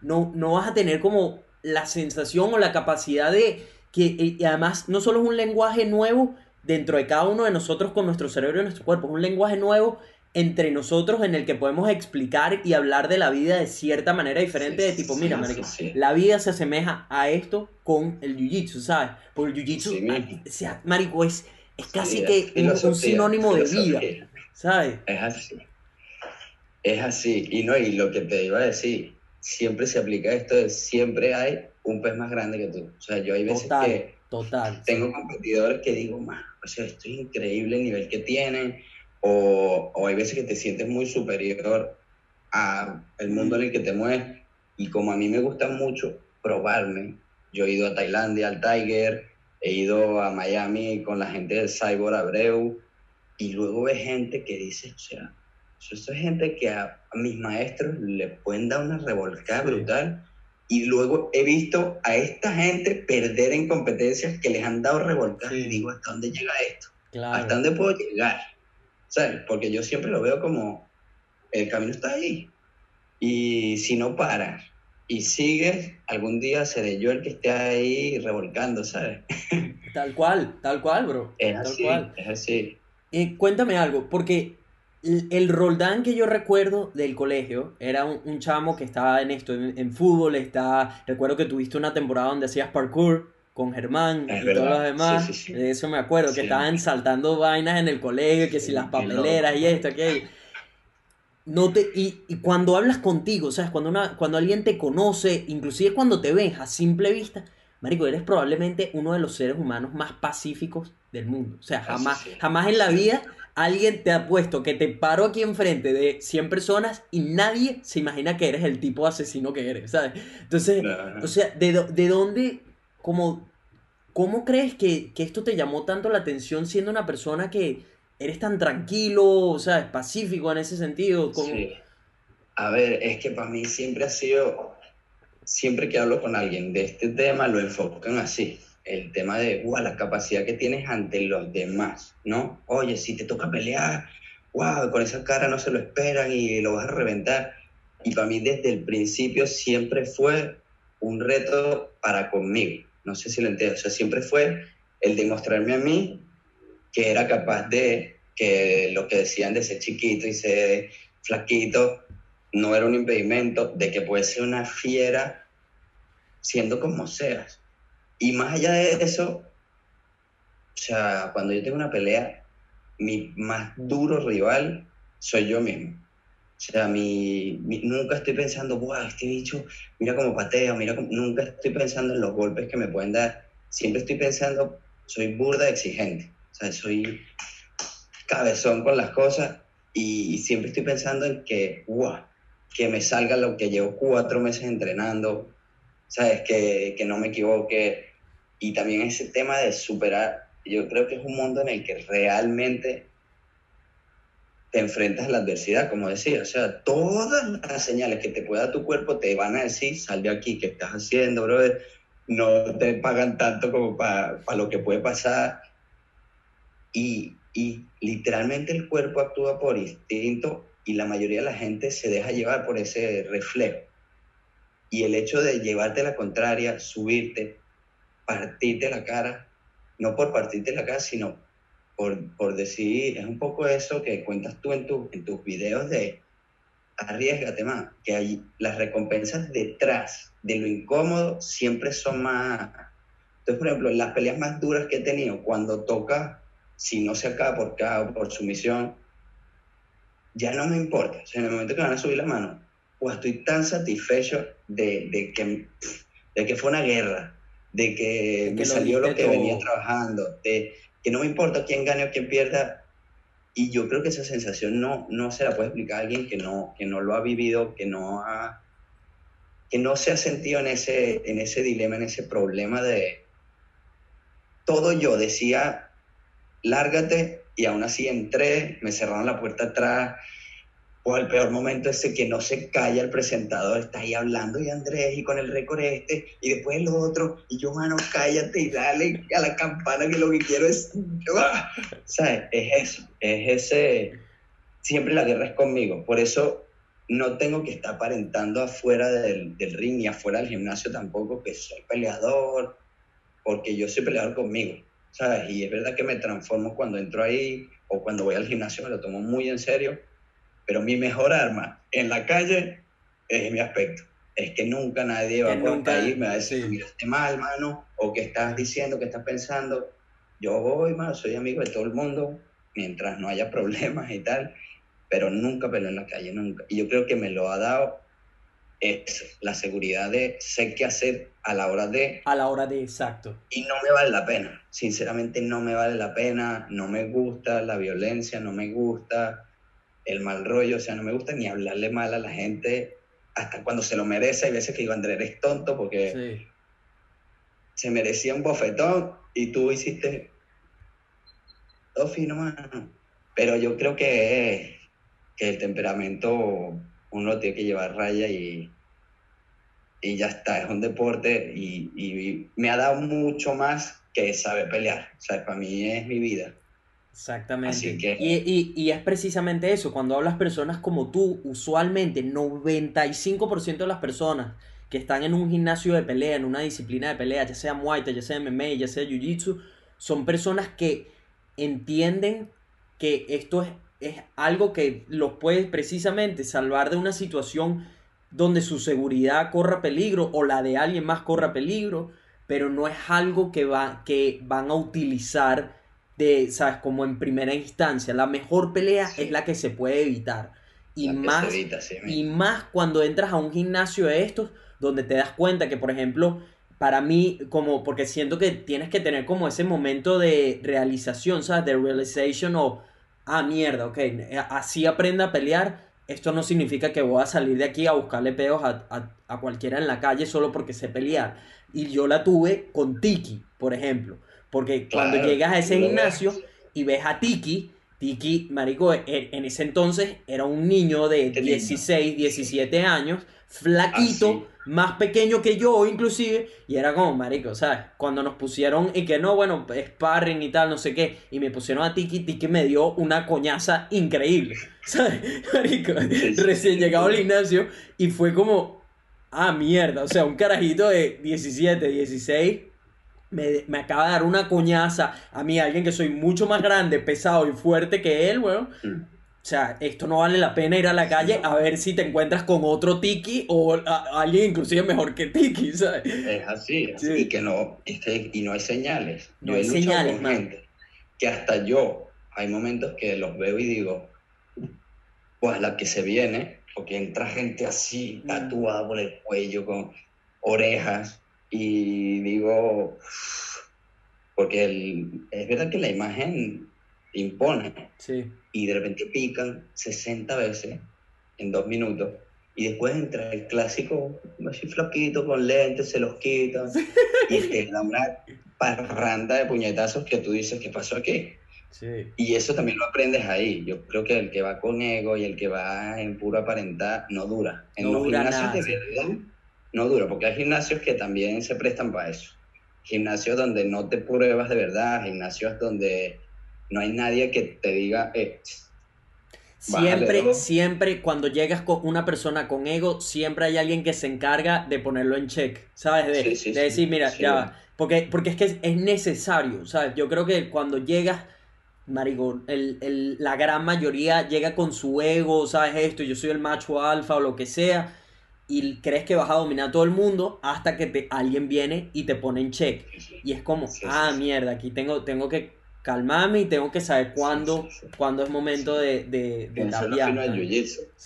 no, no vas a tener como la sensación o la capacidad de que, y además, no solo es un lenguaje nuevo dentro de cada uno de nosotros con nuestro cerebro y nuestro cuerpo, es un lenguaje nuevo entre nosotros en el que podemos explicar y hablar de la vida de cierta manera diferente, de tipo, mira, sí, marico, sí. la vida se asemeja a esto con el jiu-jitsu, ¿sabes? Porque el jiu-jitsu, sea, marico, es, es casi que es un- sinónimo de vida. ¿sabes? Es así. Es así. Y no, y lo que te iba a decir, siempre se aplica esto de siempre hay un pez más grande que tú. O sea, yo hay veces Total, que total. tengo competidores que digo, o sea, esto es increíble el nivel que tienen, o, o hay veces que te sientes muy superior a el mundo en el que te mueves, y como a mí me gusta mucho probarme, yo he ido a Tailandia, al Tiger, he ido a Miami con la gente del Cyborg Abreu, y luego ves gente que dice, o sea, eso es gente que a, a mis maestros le pueden dar una revolcada Sí. brutal, y luego he visto a esta gente perder en competencias que les han dado revolcadas Sí. y digo, ¿hasta dónde llega esto? Claro. ¿Hasta dónde puedo llegar? ¿Sabes? Porque yo siempre lo veo como el camino está ahí. Y si no paras y sigues, algún día seré yo el que esté ahí revolcando, ¿sabes? Tal cual, tal cual, bro. Es tal así, cual. es así. Eh, cuéntame algo, porque el, el Roldán que yo recuerdo del colegio era un, un chamo que estaba en esto, en, en fútbol, está, recuerdo que tuviste una temporada donde hacías parkour con Germán Es y verdad, todos los demás, sí, sí, sí. de eso me acuerdo, que estaban saltando vainas en el colegio, que si las papeleras y esto, aquello. No te, y, y cuando hablas contigo, ¿sabes? Cuando, una, cuando alguien te conoce, inclusive cuando te ves a simple vista, Marico, eres probablemente uno de los seres humanos más pacíficos del mundo. O sea, Eso jamás, jamás en la vida alguien te ha puesto que te paro aquí enfrente de 100 personas y nadie se imagina que eres el tipo asesino que eres, ¿sabes? Entonces, No, o sea, ¿de, de dónde, como, cómo crees que, que esto te llamó tanto la atención siendo una persona que eres tan tranquilo, o sea, pacífico en ese sentido? Como... Sí. A ver, es que para mí siempre ha sido, siempre que hablo con alguien de este tema, lo enfocan así. El tema de, wow, la capacidad que tienes ante los demás, ¿no? Oye, si te toca pelear, wow, con esa cara no se lo esperan y lo vas a reventar. Y para mí desde el principio siempre fue un reto para conmigo. No sé si lo entiendes. O sea, siempre fue el demostrarme a mí que era capaz de, que lo que decían de ser chiquito y ser flaquito, no era un impedimento de que puedes ser una fiera siendo como seas. Y más allá de eso, o sea, cuando yo tengo una pelea, mi más duro rival soy yo mismo. O sea, mi, nunca estoy pensando, Buah, este bicho, mira cómo patea, mira cómo-". Nunca estoy pensando en los golpes que me pueden dar. Siempre estoy pensando, soy burda exigente. O sea, soy cabezón con las cosas y, siempre estoy pensando en que, guau, que me salga lo que llevo cuatro meses entrenando, ¿sabes? Que, que no me equivoque. Y también ese tema de superar, yo creo que es un mundo en el que realmente te enfrentas a la adversidad, como decía, o sea, todas las señales que te pueda tu cuerpo te van a decir, sal de aquí, ¿qué estás haciendo, brother? No te pagan tanto como para lo que puede pasar. Y, y literalmente el cuerpo actúa por instinto y la mayoría de la gente se deja llevar por ese reflejo. Y el hecho de llevarte la contraria, subirte, partirte la cara, no por partirte la cara, sino por, por decir, es un poco eso que cuentas tú en, tu, en tus videos de arriesgate más, que hay, las recompensas detrás de lo incómodo siempre son más... Entonces, por ejemplo, las peleas más duras que he tenido, cuando toca, si no se acaba por cada o por sumisión, ya no me importa. O sea, en el momento que van a subir la mano, pues estoy tan satisfecho de, de que, de que fue una guerra, de que De que me salió lo que todo. venía trabajando, de que no me importa quién gane o quién pierda. Y yo creo que esa sensación no, no se la puede explicar a alguien que no, que no lo ha vivido, que no ha que no se ha sentido en ese, en ese dilema, en ese problema de todo yo decía, lárgate, y aún así entré, me cerraron la puerta atrás, o el peor momento ese que no se calla el presentador, está ahí hablando y Andrés y con el récord este y después el otro y yo, mano, cállate y dale a la campana que lo que quiero es... ¡Ah! ¿Sabes? Es eso, es ese... Siempre la guerra es conmigo, por eso no tengo que estar aparentando afuera del, del ring ni afuera del gimnasio tampoco que soy peleador, porque yo soy peleador conmigo, ¿sabes? Y es verdad que me transformo cuando entro ahí o cuando voy al gimnasio, me lo tomo muy en serio, pero mi mejor arma en la calle es mi aspecto. Es que nunca nadie va Que por nunca- ahí me va a decir, sí. miraste mal, mano, o qué estás diciendo, qué estás pensando. Yo voy, mano, soy amigo de todo el mundo, mientras no haya problemas y tal, pero nunca peleo en la calle, nunca. Y yo creo que me lo ha dado eso, la seguridad de sé qué hacer a la hora de A la hora de exacto. y no me vale la pena. Sinceramente no me vale la pena, no me gusta la violencia, no me gusta el mal rollo, o sea, no me gusta ni hablarle mal a la gente hasta cuando se lo merece. Hay veces que digo, André, eres tonto porque Sí. se merecía un bofetón y tú hiciste todo fino, mano. Pero yo creo que, que el temperamento uno tiene que llevar raya y, y ya está, es un deporte y, y me ha dado mucho más que saber pelear. O sea, para mí es mi vida. Exactamente. Así que- Y, y- y es precisamente eso, cuando hablas personas como tú, usualmente 95% de las personas que están en un gimnasio de pelea, en una disciplina de pelea, ya sea Muay Thai, ya sea MMA, ya sea Jiu Jitsu, son personas que entienden que esto es, es algo que los puede precisamente salvar de una situación donde su seguridad corra peligro o la de alguien más corra peligro, pero no es algo que, va, que van a utilizar de, ¿sabes? Como en primera instancia. La mejor pelea Sí. es la que se puede evitar. Y más, evita, sí, y más cuando entras a un gimnasio de estos, donde te das cuenta que, por ejemplo, para mí, como, porque siento que tienes que tener como ese momento de realización, ¿sabes? De realization o, ah, mierda, ok, así aprenda a pelear. Esto no significa que voy a salir de aquí a buscarle peos a, a- a cualquiera en la calle solo porque sé pelear. Y yo la tuve con Tiki, por ejemplo. Porque cuando Claro, llegas a ese gimnasio y ves a Tiki, Tiki, marico, e- en ese entonces era un niño de Qué lindo. 16, 17 años, flaquito, Ah, más pequeño que yo inclusive, y era como, marico, ¿sabes? Cuando nos pusieron y que no, bueno, sparring y tal, no sé qué, y me pusieron a Tiki, Tiki me dio una coñaza increíble, ¿sabes? Marico, Sí, sí. recién llegado al gimnasio y fue como, ah, mierda, o sea, un carajito de 17, 16 me, me acaba de dar una coñaza a mí, alguien que soy mucho más grande, pesado y fuerte que él, weón. Mm. O sea, esto no vale la pena ir a la calle a ver si te encuentras con otro Tiki o a- alguien inclusive mejor que Tiki, ¿sabes? Es así, es así, Sí. y que no, este, y no hay señales. No yo hay señales, con gente que hasta yo, hay momentos que los veo y digo, pues la que se viene, porque entra gente así, Mm. tatuada por el cuello, con orejas, y digo, porque el- es verdad que la imagen impone, Sí. y de repente pican 60 veces en dos minutos, y después entra el clásico, así flaquito, con lentes, se los quitan, y te da una parranda de puñetazos que tú dices, ¿qué pasó aquí? Sí. Y eso también lo aprendes ahí. Yo creo que el que va con ego y el que va en puro aparentar no dura. En No los dura gimnasios nada, de verdad no dura, porque hay gimnasios que también se prestan para eso. Gimnasios donde no te pruebas de verdad, gimnasios donde no hay nadie que te diga, eh, Bájale Siempre, siempre cuando llegas con una persona con ego, siempre hay alguien que se encarga de ponerlo en check, ¿sabes? De, Sí, sí, de sí. decir, mira, Sí. ya va. Porque, porque es que es, es necesario, ¿sabes? Yo creo que cuando llegas, marico, el, el- la gran mayoría llega con su ego, ¿sabes? Esto, yo soy el macho alfa o lo que sea, y crees que vas a dominar a todo el mundo hasta que te, alguien viene y te pone en check. Y es como, Sí, sí, ah, sí. mierda, aquí tengo, tengo que calmarme y tengo que saber cuándo, cuándo es momento de, de, de tapear, ¿no?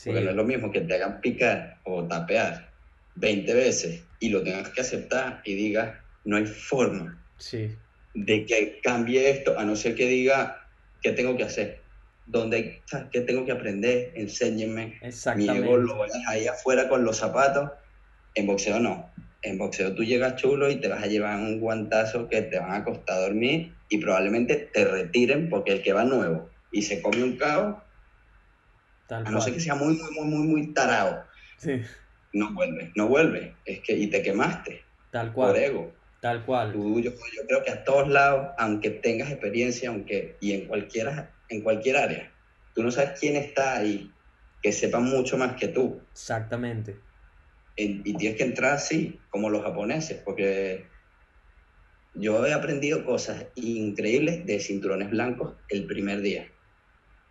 Porque no es lo mismo que te hagan picar o tapear 20 veces y lo tengas que aceptar y digas, no hay forma Sí, de que cambie esto, a no ser que diga, ¿qué tengo que hacer? ¿Dónde, o sea, ¿Qué tengo que aprender? Enséñenme. Mi ego lo voy a dejar ahí afuera con los zapatos. En boxeo no. En boxeo tú llegas chulo y te vas a llevar un guantazo que te van a costar dormir y probablemente te retiren porque el que va nuevo y se come un caos, Tal a no ser que sea muy, muy, muy, muy, muy tarado, Sí, no vuelve, no vuelve. Es que, y te quemaste tal por cual, ego. tal cual. Tú, yo, yo creo que a todos lados, aunque tengas experiencia, aunque y en cualquiera, en cualquier área, tú no sabes quién está ahí que sepa mucho más que tú. Exactamente. En- y tienes que entrar así, como los japoneses, porque yo he aprendido cosas increíbles de cinturones blancos el primer día.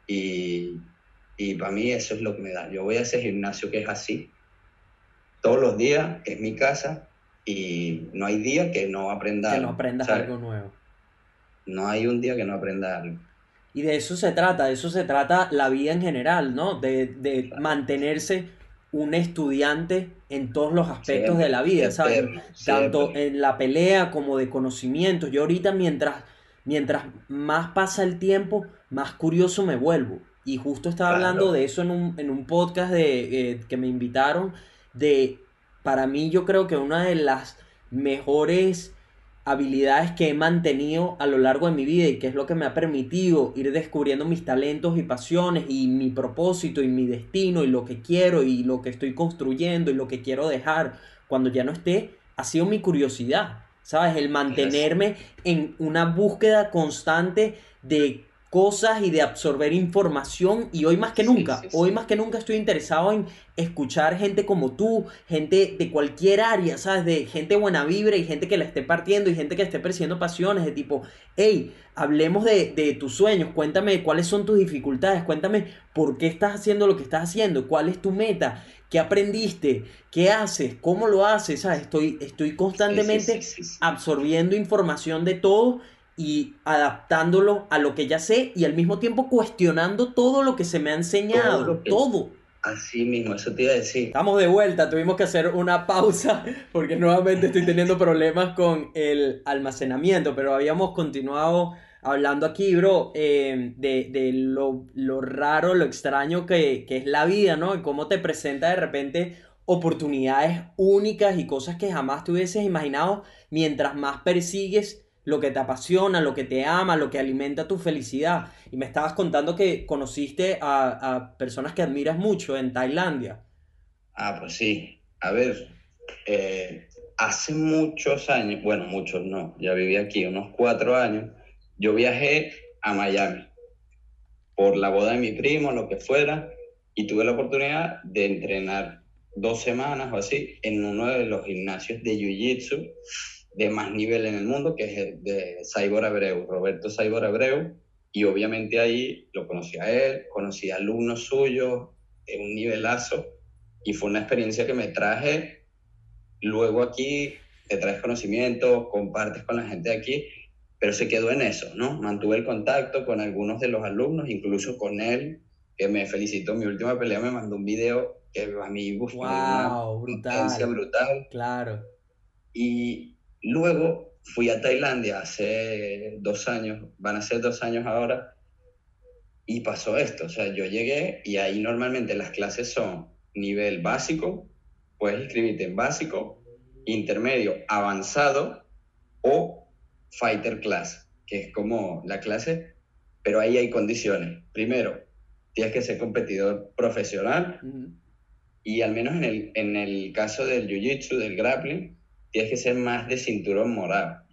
Y, y para mí eso es lo que me da. Yo voy a ese gimnasio que es así, todos los días, que es mi casa, y no hay día que no aprenda Que no aprendas ¿sabes? algo nuevo. No hay un día que no aprenda algo. Y de eso se trata, de eso se trata la vida en general, ¿no? De, de mantenerse un estudiante en todos los aspectos Siempre, de la vida, ¿sabes? Tanto en la pelea como de conocimientos. Yo ahorita mientras, mientras más pasa el tiempo, más curioso me vuelvo. Y justo estaba Claro. hablando de eso en un, en un podcast de, eh, que me invitaron, de, para mí yo creo que una de las mejores habilidades que he mantenido a lo largo de mi vida y que es lo que me ha permitido ir descubriendo mis talentos y pasiones y mi propósito y mi destino y lo que quiero y lo que estoy construyendo y lo que quiero dejar cuando ya no esté, ha sido mi curiosidad, ¿sabes? El mantenerme en una búsqueda constante de cosas y de absorber información y hoy más que nunca, sí, sí. hoy más que nunca estoy interesado en escuchar gente como tú, gente de cualquier área, ¿sabes? De gente buena vibra y gente que la esté partiendo y gente que esté persiguiendo pasiones, de tipo, hey, hablemos de, de tus sueños, cuéntame cuáles son tus dificultades, cuéntame por qué estás haciendo lo que estás haciendo, cuál es tu meta, qué aprendiste, qué haces, cómo lo haces, ¿sabes? Estoy, estoy constantemente absorbiendo información de todo y adaptándolo a lo que ya sé y al mismo tiempo cuestionando todo lo que se me ha enseñado, Todo lo que- todo. Así mismo, eso te iba a decir. Estamos de vuelta, tuvimos que hacer una pausa porque nuevamente estoy teniendo problemas con el almacenamiento, pero habíamos continuado hablando aquí, bro, eh, de, de lo, lo raro, lo extraño que, que es la vida, ¿no? Y cómo te presenta de repente oportunidades únicas y cosas que jamás te hubieses imaginado mientras más persigues lo que te apasiona, lo que te ama, lo que alimenta tu felicidad. Y me estabas contando que conociste a, a personas que admiras mucho en Tailandia. Ah, pues sí. A ver, eh, hace muchos años, bueno, muchos no, ya viví aquí unos cuatro años, yo viajé a Miami por la boda de mi primo, lo que fuera, y tuve la oportunidad de entrenar dos semanas o así en uno de los gimnasios de Jiu-Jitsu de más nivel en el mundo, que es el de Saibor Abreu, Roberto Saibor Abreu, y obviamente ahí lo conocí a él, conocí a alumnos suyos, de un nivelazo, y fue una experiencia que me traje luego aquí, te traes conocimiento, compartes con la gente de aquí, pero se quedó en eso, ¿no? Mantuve el contacto con algunos de los alumnos, incluso con él, que me felicitó mi última pelea, me mandó un video que a mí una Wow, potencia brutal. brutal. Claro. Y luego fui a Tailandia hace dos años, van a ser dos años ahora, y pasó esto. O sea, yo llegué y ahí normalmente las clases son nivel básico, puedes inscribirte en básico, intermedio, avanzado o fighter class, que es como la clase, pero ahí hay condiciones. Primero, tienes que ser competidor profesional y al menos en el, en el caso del jiu-jitsu, del grappling, tienes que ser más de cinturón morado.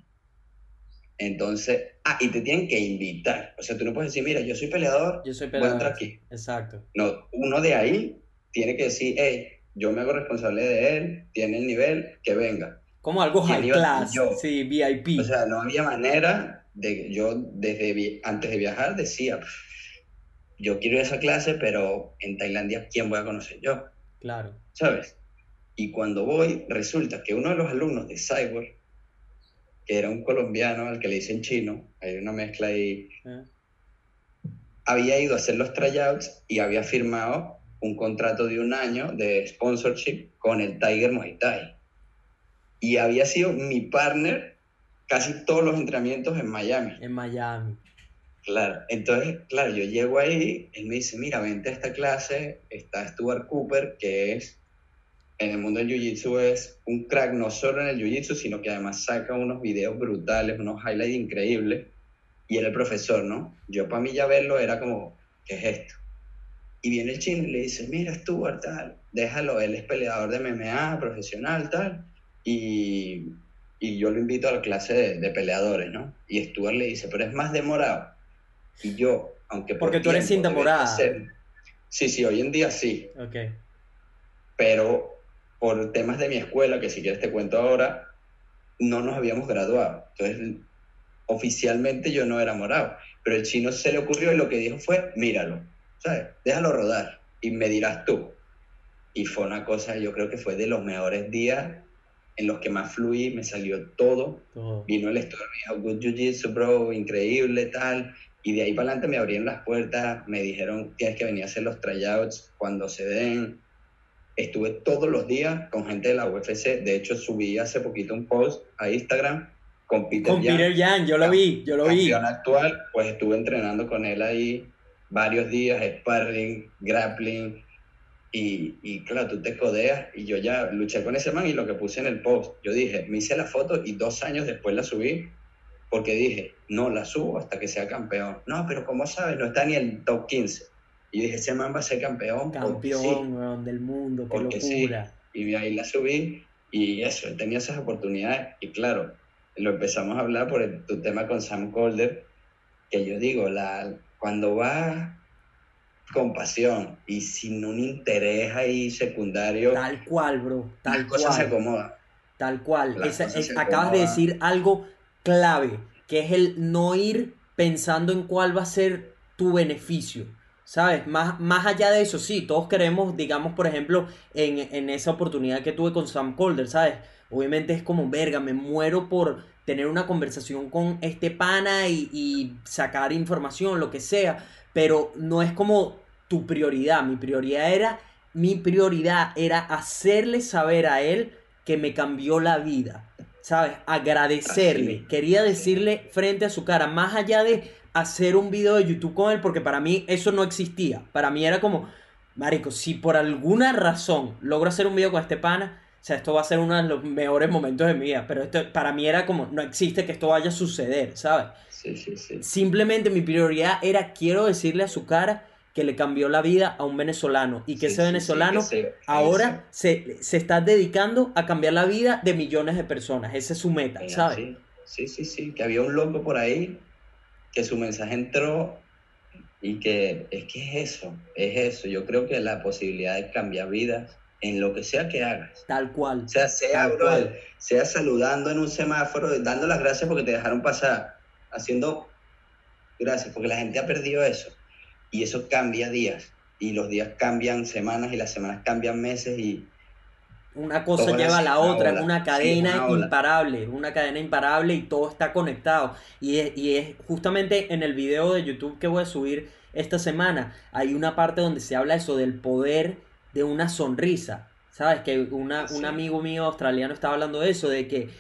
Entonces, ah, y te tienen que invitar. O sea, tú no puedes decir, mira, yo soy peleador, Yo soy voy a entrar peleador. aquí. Exacto. No, uno de ahí tiene que decir, hey, yo me hago responsable de él, tiene el nivel, que venga. Como algo ¿Quién high class, sí, VIP. O sea, no había manera de yo desde antes de viajar decía, "Pff, yo quiero ir a esa clase, pero en Tailandia ¿quién voy a conocer yo? claro. ¿Sabes? Y cuando voy, resulta que uno de los alumnos de Cyborg, que era un colombiano al que le dicen chino, hay una mezcla ahí, ¿eh? había ido a hacer los tryouts y había firmado un contrato de un año de sponsorship con el Tiger Muay Thai. Y había sido mi partner casi todos los entrenamientos en Miami. En Miami. Claro, entonces, claro, yo llego ahí, él me dice, mira, vente a esta clase, está Stuart Cooper, que es, en el mundo del Jiu-Jitsu es un crack, no solo en el Jiu-Jitsu, sino que además saca unos videos brutales, unos highlights increíbles, y era el profesor, ¿no? Yo para mí ya verlo era como, ¿qué es esto? Y viene el chino y le dice, mira, Stuart, tal, déjalo, él es peleador de MMA, profesional, tal, y, y yo lo invito a la clase de, de peleadores, ¿no? Y Stuart le dice, pero es más demorado. Y yo, aunque por Porque tú eres cinta morada. ser- Sí, sí, hoy en día sí, Ok. pero por temas de mi escuela, que si quieres te cuento ahora, no nos habíamos graduado. Entonces, oficialmente yo no era morado, pero el chino se le ocurrió y lo que dijo fue, míralo, ¿sabes? Déjalo rodar y me dirás tú. Y fue una cosa, yo creo que fue de los mejores días en los que más fluí, me salió todo, vino el estudio, me dijo, good jiu-jitsu, bro, increíble, tal. Y de ahí para adelante me abrieron las puertas, me dijeron, tienes que venir a hacer los tryouts cuando se den. Estuve todos los días con gente de la UFC. De hecho, subí hace poquito un post a Instagram con Peter Con Yan, Peter Yan, yo lo vi, yo lo vi. actual. Pues estuve entrenando con él ahí varios días, sparring, grappling. Y, y claro, tú te codeas. Y yo ya luché con ese man y lo que puse en el post, yo dije, me hice la foto y dos años después la subí porque dije, no la subo hasta que sea campeón. No, pero ¿cómo sabes? No está ni en el top 15. Y dije, ese man va a ser campeón. porque sí". Campeón, weón, del mundo, qué Porque sí. locura. Y ahí la subí y eso, tenido esas oportunidades. Y claro, lo empezamos a hablar por el- tu tema con Sam Calder, que yo digo, la, cuando vas con pasión y sin un interés ahí secundario, Tal cual, bro, las tal se cual. acomodan. Tal cual. Las es- se acabas de decir algo clave, que es el no ir pensando en cuál va a ser tu beneficio. ¿Sabes? Más, más allá de eso, sí, todos queremos, digamos, por ejemplo, en, en esa oportunidad que tuve con Sam Calder, ¿sabes? Obviamente es como, verga, me muero por tener una conversación con este pana y, y sacar información, lo que sea, pero no es como tu prioridad. Mi prioridad era, mi prioridad era hacerle saber a él que me cambió la vida, ¿sabes? Agradecerle. Quería decirle frente a su cara, más allá de hacer un video de YouTube con él, porque para mí eso no existía. Para mí era como, Marico, si por alguna razón logro hacer un video con este pana, o sea, esto va a ser uno de los mejores momentos de mi vida. Pero esto para mí era como, no existe que esto vaya a suceder, ¿sabes? Sí, sí, sí. Simplemente mi prioridad era, quiero decirle a su cara que le cambió la vida a un venezolano y que Sí, ese sí, sí, venezolano que se- ahora se, se está dedicando a cambiar la vida de millones de personas. Esa es su meta, Venga, ¿sabes? Sí, sí, sí, sí, que había un loco por ahí que su mensaje entró y que es que es eso, es eso. Yo creo que la posibilidad de cambiar vidas en lo que sea que hagas. Tal cual. O sea, sea, sea saludando en un semáforo, dando las gracias porque te dejaron pasar, haciendo gracias, porque la gente ha perdido eso. Y eso cambia días. Y los días cambian semanas y las semanas cambian meses y Una cosa lleva a la otra, es una Sí, cadena una imparable, una cadena imparable y todo está conectado. Y es, y es justamente en el video de YouTube que voy a subir esta semana, hay una parte donde se habla eso del poder de una sonrisa. ¿Sabes? Que una- Sí. un amigo mío australiano estaba hablando de eso, de que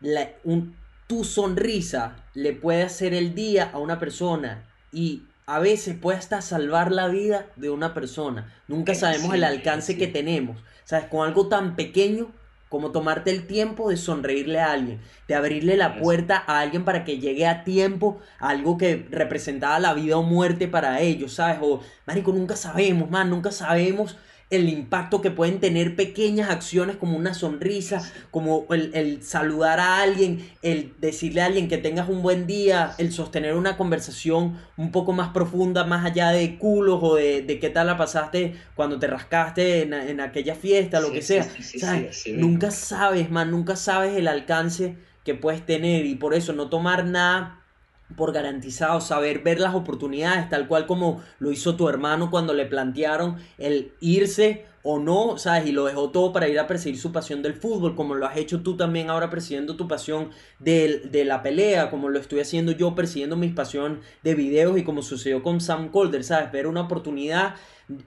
la- un- tu sonrisa le puede hacer el día a una persona y a veces puede hasta salvar la vida de una persona. Nunca Eh, sabemos el alcance que tenemos. ¿Sabes? Con algo tan pequeño como tomarte el tiempo de sonreírle a alguien, de abrirle la puerta a alguien para que llegue a tiempo algo que representaba la vida o muerte para ellos, ¿sabes? O, marico, nunca sabemos, man, nunca sabemos el impacto que pueden tener pequeñas acciones como una sonrisa, como el, el saludar a alguien, el decirle a alguien que tengas un buen día, el sostener una conversación un poco más profunda, más allá de culos o de, de qué tal la pasaste cuando te rascaste en, en aquella fiesta, lo Sí, que sea. sí, sí, ¿sabes? nunca sabes, man, nunca sabes el alcance que puedes tener y por eso no tomar nada por garantizado, saber ver las oportunidades, tal cual como lo hizo tu hermano cuando le plantearon el irse o no, ¿sabes? Y lo dejó todo para ir a perseguir su pasión del fútbol, como lo has hecho tú también ahora persiguiendo tu pasión del- de, la pelea, como lo estoy haciendo yo persiguiendo mi pasión de videos y como sucedió con Sam Calder, ¿sabes? Ver una oportunidad,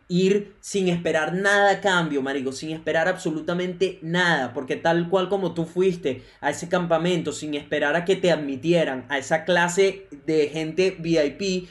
ir sin esperar nada a cambio, marico, sin esperar absolutamente nada, porque tal cual como tú fuiste a ese campamento sin esperar a que te admitieran a esa clase de gente VIP,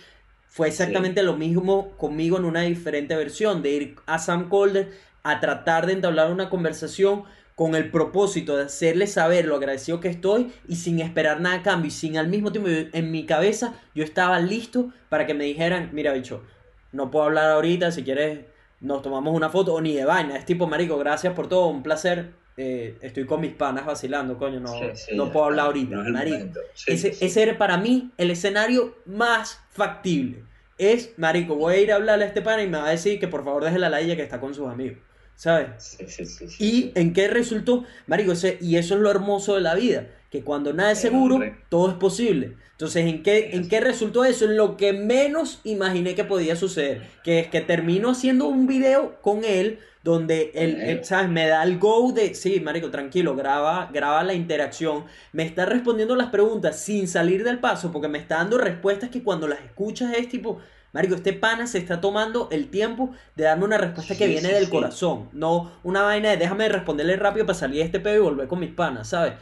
fue exactamente lo mismo conmigo en una diferente versión, de ir a Sam Calder a tratar de entablar una conversación con el propósito de hacerle saber lo agradecido que estoy y sin esperar nada a cambio. Y sin al mismo tiempo en mi cabeza yo estaba listo para que me dijeran, mira bicho, no puedo hablar ahorita, si quieres nos tomamos una foto o ni de vaina, es tipo marico, gracias por todo, un placer, eh, estoy con mis panas vacilando, coño, no, Sí, sí, no puedo hablar ahorita, No es marico. Sí, ese era para mí el escenario más factible. Es, marico, voy a ir a hablarle a este pana y me va a decir que por favor deje la ladilla que está con sus amigos, ¿sabes? sí, sí, sí, sí, ¿Y en qué resultó? Marico, ese- y eso es lo hermoso de la vida, que cuando nada es seguro, hombre. todo es posible. Entonces, ¿en qué, ¿en qué resultó eso? En lo que menos imaginé que podía suceder, que es que termino haciendo un video con él donde él, ¿sabes? Me da el go de, sí, marico, tranquilo, graba, graba la interacción, me está respondiendo las preguntas sin salir del paso, porque me está dando respuestas que cuando las escuchas es tipo, marico, este pana se está tomando el tiempo de darme una respuesta que viene sí, del sí. corazón, no una vaina de déjame responderle rápido para salir de este pedo y volver con mis panas, ¿sabes?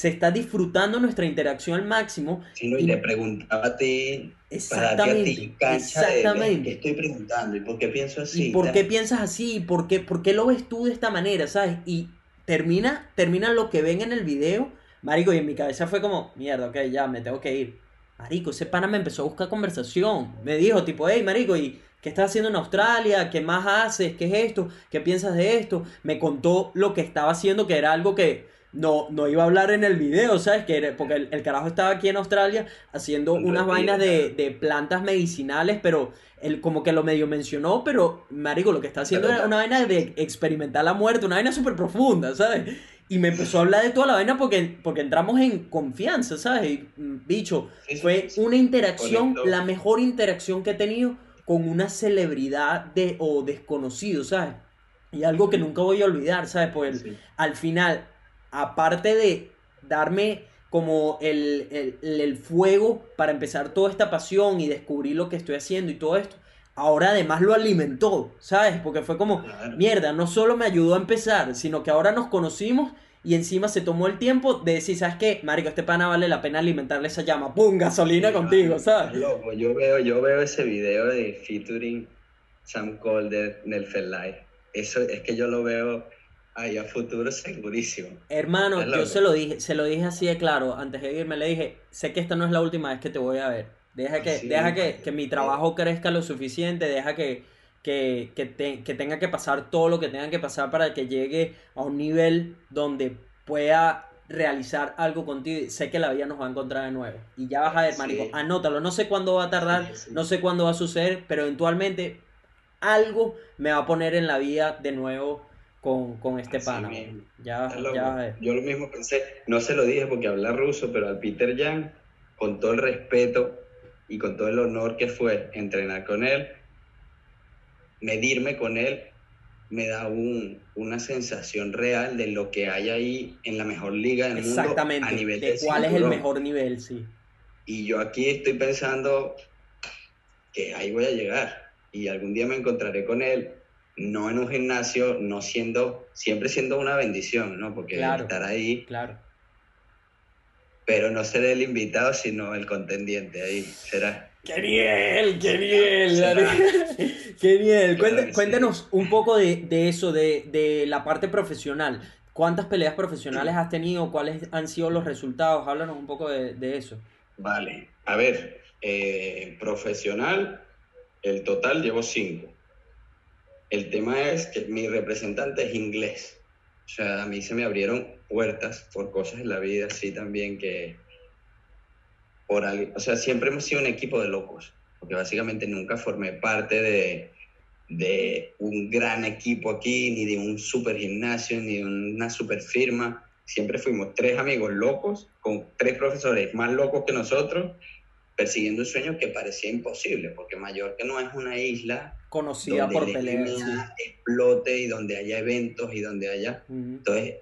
Se está disfrutando nuestra interacción al máximo. Sí, no, y le preguntaba a ti, para Exactamente, ti cancha de exactamente. ¿qué estoy preguntando? ¿Y por qué pienso así? ¿Y por tal? qué piensas así? ¿Por qué, por qué lo ves tú de esta manera? ¿Sabes? Y termina, termina lo que ven en el video, marico, y en mi cabeza fue como, mierda, ok, ya, me tengo que ir. Marico, ese pana me empezó a buscar conversación. Me dijo, tipo, hey, marico, ¿y qué estás haciendo en Australia? ¿Qué más haces? ¿Qué es esto? ¿Qué piensas de esto? Me contó lo que estaba haciendo, que era algo que no, no iba a hablar en el video, ¿sabes? Que era- porque el, el carajo estaba aquí en Australia haciendo Un unas vainas de, de plantas medicinales, pero él como que lo medio mencionó, pero marico, lo que está haciendo era una vaina de experimentar la muerte, una vaina súper profunda, ¿sabes? Y me empezó a hablar de toda la vaina porque, porque entramos en confianza, ¿sabes? Y, mm, bicho, fue una interacción, la mejor interacción que he tenido con una celebridad de, o desconocido, ¿sabes? Y algo que nunca voy a olvidar, ¿sabes? Pues Sí. al final, aparte de darme como el, el- el- fuego para empezar toda esta pasión y descubrir lo que estoy haciendo y todo esto, ahora además lo alimentó, ¿sabes? Porque fue como, mierda, no solo me ayudó a empezar, sino que ahora nos conocimos y encima se tomó el tiempo de decir, ¿sabes qué? Marico, este pana vale la pena alimentarle esa llama. ¡Pum! Gasolina Sí, contigo, ¿sabes? loco. Yo veo, yo veo ese video de featuring Sam Calder en el Life. Eso es que yo lo veo ahí a futuro segurísimo. Hermano, yo se lo dije, se lo dije así de claro, antes de irme le dije, sé que esta no es la última vez que te voy a ver. Deja que, Sí, deja que, que mi trabajo crezca lo suficiente, deja que, que, que, te- que tenga que pasar todo lo que tenga que pasar para que llegue a un nivel donde pueda realizar algo contigo. Sé que la vida nos va a encontrar de nuevo. Y ya vas a ver, Sí. marico, anótalo. No sé cuándo va a tardar, Sí, sí. no sé cuándo va a suceder, pero eventualmente algo me va a poner en la vida de nuevo con, con este Así pana. mismo. Ya, ya ver. Yo lo mismo pensé, no se lo dije porque habla ruso, pero al Peter Jan, con todo el respeto y con todo el honor que fue entrenar con él, medirme con él, me da un, una sensación real de lo que hay ahí en la mejor liga del mundo Exactamente, a nivel de del cuál es el cinturón. mejor nivel, sí. Y yo aquí estoy pensando, que ahí voy a llegar y algún día me encontraré con él, no en un gimnasio, no siendo, siempre siendo una bendición, ¿no? Porque Claro. estar ahí, Claro. pero no seré el invitado, sino el contendiente, ahí será. ¡Qué nivel! ¡Qué. Dani! ¡Qué que sí. Cuéntanos un poco de, de eso, de, de la parte profesional. ¿Cuántas peleas profesionales has tenido? ¿Cuáles han sido los resultados? Háblanos un poco de, de eso. Vale, a ver, eh, profesional, el total llevo cinco. El tema es que mi representante es inglés. O sea, a mí se me abrieron puertas por cosas en la vida, así también que... Por algo, o sea, siempre hemos sido un equipo de locos, porque básicamente nunca formé parte de, de un gran equipo aquí, ni de un super gimnasio, ni de una super firma. Siempre fuimos tres amigos locos, con tres profesores más locos que nosotros, persiguiendo un sueño que parecía imposible, porque Mallorca no es una isla Conocida donde por el peleas. Explote y donde haya eventos y donde haya... Entonces,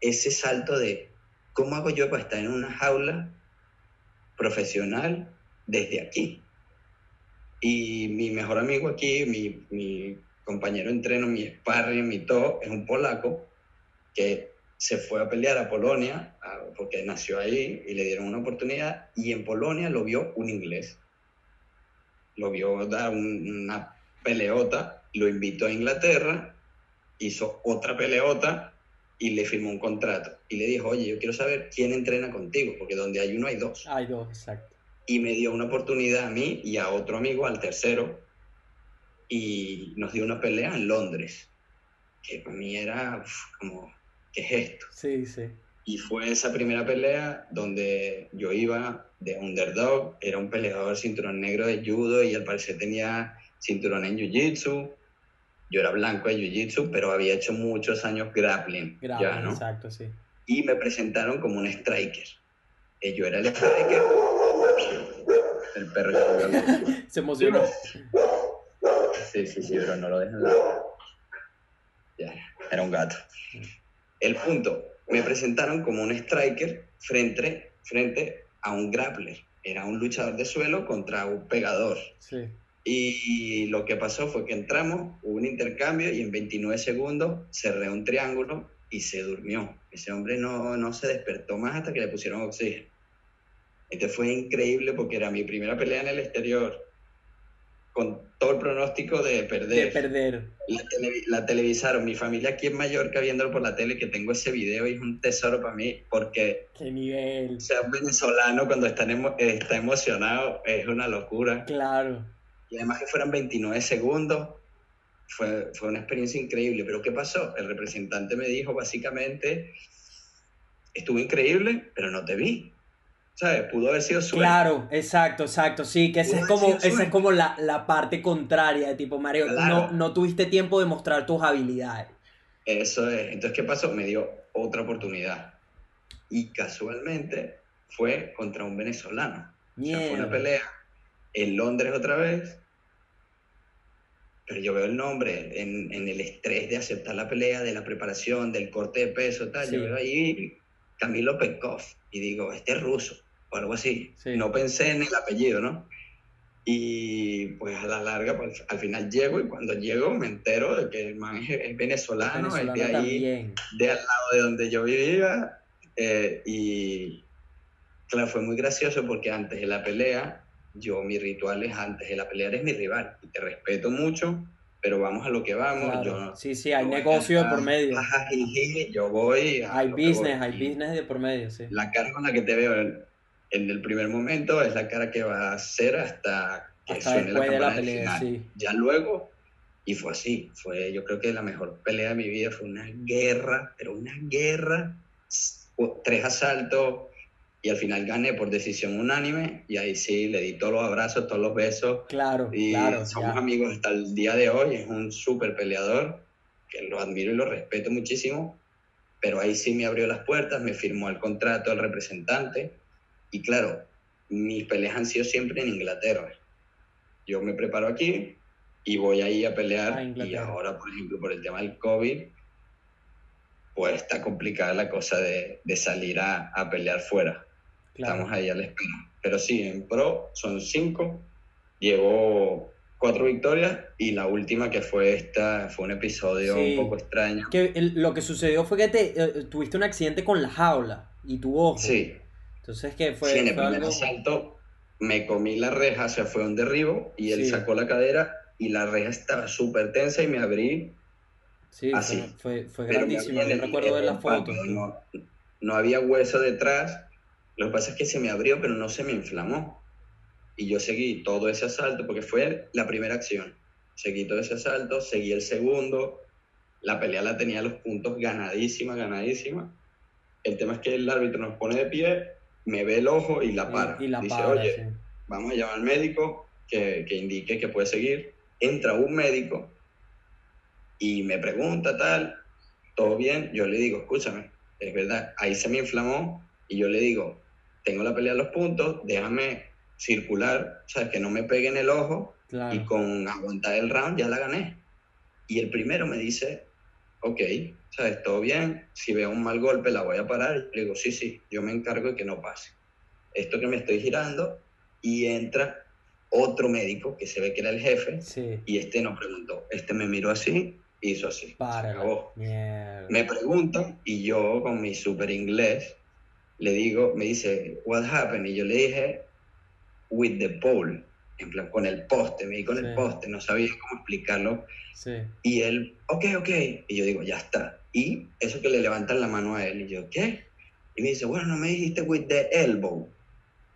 ese salto de cómo hago yo para estar en una jaula profesional desde aquí. Y mi mejor amigo aquí, mi, mi compañero de entreno, mi sparring, mi todo, es un polaco que se fue a pelear a Polonia porque nació ahí y le dieron una oportunidad y en Polonia lo vio un inglés. Lo vio dar un- una peleota, lo invitó a Inglaterra, hizo otra peleota y le firmó un contrato. Y le dijo, oye, yo quiero saber quién entrena contigo, porque donde hay uno hay dos. Hay dos, exacto. Y me dio una oportunidad a mí y a otro amigo, al tercero, y nos dio una pelea en Londres, que para mí era uf, como, ¿qué es esto? Sí, sí. Y fue esa primera pelea donde yo iba de underdog, era un peleador cinturón negro de judo y al parecer tenía cinturón en jiu-jitsu. Yo era blanco de jiu-jitsu, pero había hecho muchos años grappling, Grave, ya, ¿no? exacto, sí. Y me presentaron como un striker. Eh, Yo era el striker. El perro. Se emocionó. Sí, sí, sí, pero no lo dejan lado. Ya, era un gato. El punto, me presentaron como un striker frente, frente a un grappler. Era un luchador de suelo contra un pegador. Sí. Y lo que pasó fue que entramos, hubo un intercambio y en 29 segundos cerré un triángulo y se durmió. Ese hombre no, no se despertó más hasta que le pusieron oxígeno. Entonces fue increíble porque era mi primera pelea en el exterior, con todo el pronóstico de perder. De perder. La, televi- la televisaron, mi familia aquí en Mallorca viéndolo por la tele, que tengo ese video y es un tesoro para mí, porque ¡Qué nivel! ser venezolano cuando está, emo- está emocionado es una locura. Claro. Y además que fueran 29 segundos, fue, fue una experiencia increíble. Pero ¿qué pasó? El representante me dijo básicamente, estuvo increíble, pero no te vi. ¿Sabes? Pudo haber sido suerte. Claro, exacto, exacto. Sí, que esa es como, esa es como la, la parte contraria, de tipo, Mario, no, Claro. no tuviste tiempo de mostrar tus habilidades. Eso es. Entonces, ¿qué pasó? Me dio otra oportunidad. Y casualmente fue contra un venezolano. O sea, fue una pelea en Londres otra vez. Pero yo veo el nombre en, en el estrés de aceptar la pelea, de la preparación, del corte de peso, tal. Sí. Yo veo ahí Camilo Petkov y digo, este es ruso o algo así. Sí. No pensé en el apellido, ¿no? Y pues a la larga, pues, al final llego y cuando llego me entero de que el man es, es venezolano, es Venezolano de ahí también. de al lado de donde yo vivía eh, y claro, fue muy gracioso porque antes de la pelea, yo mi ritual es antes de la pelea eres mi rival y te respeto mucho, pero vamos a lo que vamos. Claro. Yo Sí, sí, hay negocio de por medio. jajajiji, yo voy a Hay business, voy. hay Y business de por medio, sí. La cara con la que te veo en, el primer momento es la cara que va a hacer hasta que Hasta suene la después de la campana pelea, final. sí. Ya luego, y fue así, fue yo creo que la mejor pelea de mi vida, fue una guerra, pero una guerra, tres asaltos, y al final gané por decisión unánime, y ahí sí, le di todos los abrazos, todos los besos, Claro, y claro. somos ya. amigos hasta el día de hoy, es un súper peleador, que lo admiro y lo respeto muchísimo, pero ahí sí me abrió las puertas, me firmó el contrato el representante, y claro, mis peleas han sido siempre en Inglaterra. Yo me preparo aquí y voy ahí a pelear, A y ahora, por ejemplo, por el tema del COVID, pues está complicada la cosa de, de salir a, a pelear fuera. Claro. Estamos ahí a la espera. Pero sí, en pro son cinco llevo cuatro victorias y la última que fue esta fue un episodio Sí. un poco extraño. Que el- lo que sucedió fue que te, eh, tuviste un accidente con la jaula y tu ojo. Sí, Entonces que fue, sí, en el fue primer algo... asalto me comí la reja, o sea, fue un derribo y él Sí. sacó la cadera y la reja estaba súper tensa y me abrí. Sí, así. fue, fue, grandísimo. Yo recuerdo ver párpado, fotos. No, no había hueso detrás. Lo que pasa es que se me abrió, pero no se me inflamó. Y yo seguí todo ese asalto porque fue la primera acción. Seguí todo ese asalto, seguí el segundo. La pelea la tenía a los puntos ganadísima, ganadísima. El tema es que el árbitro nos pone de pie, me ve el ojo y la para. Y, y la Dice, para, oye, sí. vamos a llamar al médico que, que indique que puede seguir. Entra un médico y me pregunta tal, todo bien, yo le digo, escúchame, es verdad, ahí se me inflamó y yo le digo, tengo la pelea a los puntos, déjame circular, sabes, que no me pegue en el ojo Claro. y con aguantar el round ya la gané. Y el primero me dice, ok, sabes, todo bien, si veo un mal golpe la voy a parar. Le digo, sí, sí, yo me encargo de que no pase. Esto que me estoy girando y entra otro médico que se ve que era el jefe Sí, y este no preguntó, este me miró así, hizo así. para. acabó. Me pregunta y yo con mi super inglés le digo, me dice, what happened? Y yo le dije, with the pole, plan, con el poste, me di con Sí. el poste, no sabía cómo explicarlo. Sí. Y él, ok, ok. Y yo digo, ya está. Y eso que le levantan la mano a él, y yo, ¿qué? Y me dice, bueno, no me dijiste with the elbow.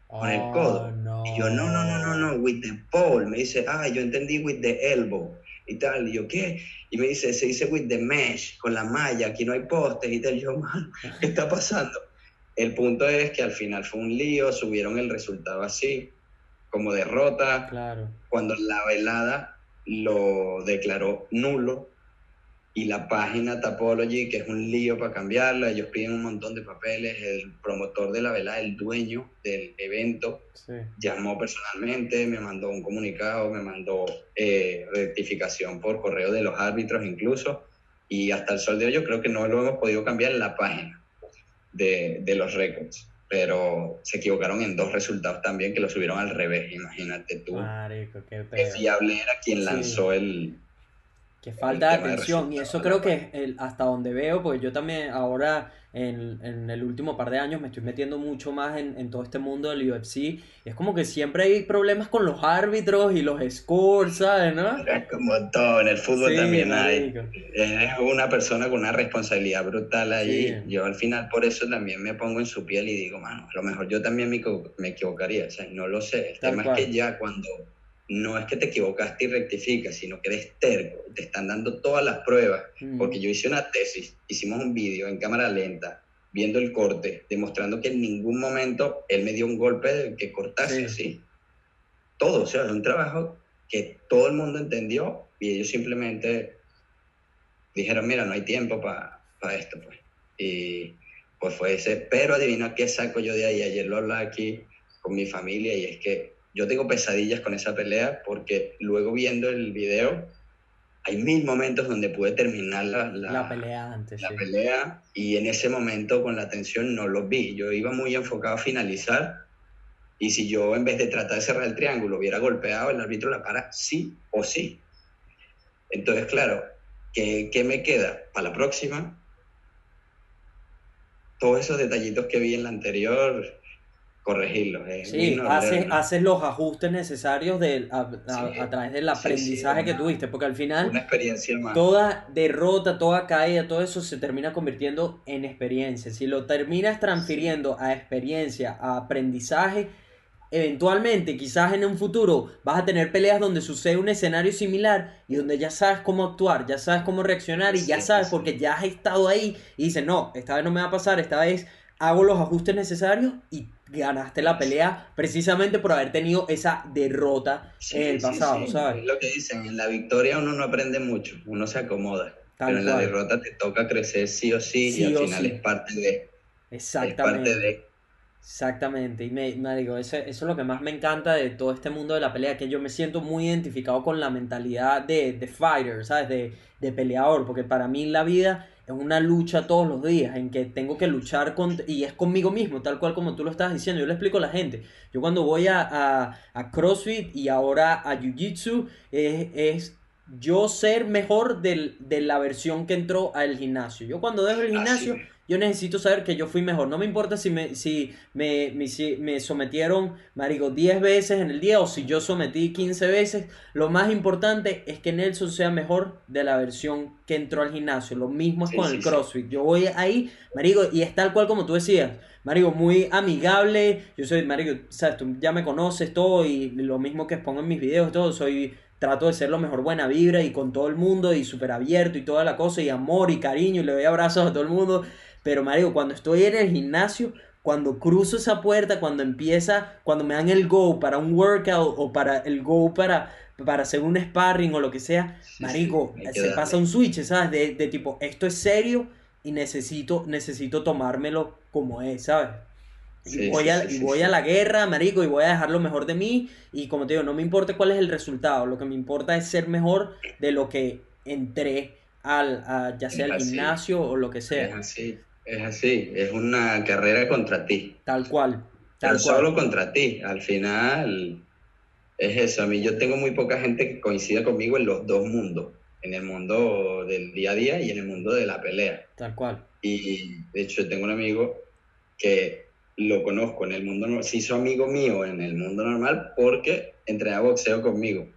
Con el Oh, codo. no. Y yo, no, no, no, no, no, with the pole. Me dice, ah, yo entendí with the elbow. Y tal, y yo, ¿qué? Y me dice, se dice with the mesh, con la malla, aquí no hay postes y tal. Y yo, man, ¿qué está pasando? El punto es que al final fue un lío, subieron el resultado así, como derrota, Claro. cuando la velada lo declaró nulo y la página Tapology, que es un lío para cambiarla, ellos piden un montón de papeles, el promotor de la velada, el dueño del evento, Sí. llamó personalmente, me mandó un comunicado, me mandó eh, rectificación por correo de los árbitros incluso, y hasta el sol de hoy yo creo que no lo hemos podido cambiar en la página de, de los récords, pero se equivocaron en dos resultados también que lo subieron al revés, imagínate tú. Marico, qué fiable era quien Sí. lanzó el... Que falta de atención. Y eso creo que es el- hasta donde veo, porque yo también ahora en, en el último par de años me estoy metiendo mucho más en, en todo este mundo del UFC. Y es como que siempre hay problemas con los árbitros y los scores, ¿sabes? ¿No? Es como todo, en el fútbol Sí, también hay. Es una persona con una responsabilidad brutal ahí. Sí. Yo al final por eso también me pongo en su piel y digo, mano, a lo mejor yo también me, me equivocaría, o sea, no lo sé. El Tal tema cual. es que ya cuando no es que te equivocaste y rectificas, sino que eres terco, te están dando todas las pruebas, Mm. porque yo hice una tesis, hicimos un vídeo en cámara lenta, viendo el corte, demostrando que en ningún momento él me dio un golpe de que cortase Sí. así. Todo, o sea, es un trabajo que todo el mundo entendió y ellos simplemente dijeron, mira, no hay tiempo para esto, pues. Y pues fue ese, pero adivina qué saco yo de ahí, ayer lo hablaba aquí con mi familia y es que yo tengo pesadillas con esa pelea porque luego viendo el video hay mil momentos donde pude terminar la, la- La pelea antes, la sí. pelea y en ese momento con la tensión no lo vi. Yo iba muy enfocado a finalizar y si yo en vez de tratar de cerrar el triángulo hubiera golpeado, el árbitro la para sí o sí. Entonces, claro, ¿qué, qué me queda? Para la próxima, todos esos detallitos que vi en la anterior, corregirlos. Sí, haces, haces los ajustes necesarios del- a, a- Sí. a través del aprendizaje sí, que una- tuviste, porque al final Una experiencia más. toda derrota, toda caída, todo eso se termina convirtiendo en experiencia. Si lo terminas transfiriendo a experiencia, a aprendizaje, eventualmente, quizás en un futuro, vas a tener peleas donde sucede un escenario similar y donde ya sabes cómo actuar, ya sabes cómo reaccionar y ya sabes sí. porque ya has estado ahí y dices, no, esta vez no me va a pasar, esta vez hago los ajustes necesarios y ganaste la pelea precisamente por haber tenido esa derrota Sí, en el pasado, sí. ¿sabes? Es lo que dicen, en la victoria uno no aprende mucho, uno se acomoda. Tal pero en la derrota te toca crecer sí o sí, Sí y al final es parte de. Es parte Exactamente. de. Exactamente, y me, me digo, eso, eso es lo que más me encanta de todo este mundo de la pelea, que yo me siento muy identificado con la mentalidad de, de fighter, ¿sabes? De, de peleador, porque para mí la vida es una lucha todos los días, en que tengo que luchar con, y es conmigo mismo, tal cual como tú lo estás diciendo. Yo le explico a la gente. Yo cuando voy a, a, a CrossFit y ahora a Jiu Jitsu, es, es yo ser mejor del- de la versión que entró al gimnasio. Yo cuando dejo el gimnasio. Yo necesito saber que yo fui mejor. No me importa si me, si me, me- si me sometieron, marico, 10 veces en el día o si yo sometí 15 veces. Lo más importante es que Nelson sea mejor de la versión que entró al gimnasio. Lo mismo es Sí, con sí, el sí. CrossFit. Yo voy ahí, marico, y es tal cual como tú decías. Marico, muy amigable. Yo soy, marico, sabes, tú ya me conoces todo y lo mismo que expongo en mis videos, todo. Soy, trato de ser lo mejor buena vibra y con todo el mundo y súper abierto y toda la cosa y amor y cariño y le doy abrazos a todo el mundo. Pero, marico, cuando estoy en el gimnasio, cuando cruzo esa puerta, cuando empieza, cuando me dan el go para un workout o para el go para, para hacer un sparring o lo que sea, Sí, marico, sí, se pasa un switch, ¿sabes? De, de tipo, esto es serio y necesito, necesito tomármelo como es, ¿sabes? Y Sí, voy, a, y voy a la guerra, marico, y voy a dejar lo mejor de mí. Y como te digo, no me importa cuál es el resultado. Lo que me importa es ser mejor de lo que entré al, a- ya sea al gimnasio o lo que sea. Es así. Es una carrera contra ti. Tal cual. Tal Pero cual. solo contra ti. Al final es eso. A mí yo tengo muy poca gente que coincida conmigo en los dos mundos. En el mundo del día a día y en el mundo de la pelea. Tal cual. Y de hecho tengo un amigo que lo conozco en el mundo normal, se hizo amigo mío en el mundo normal porque entrena boxeo conmigo.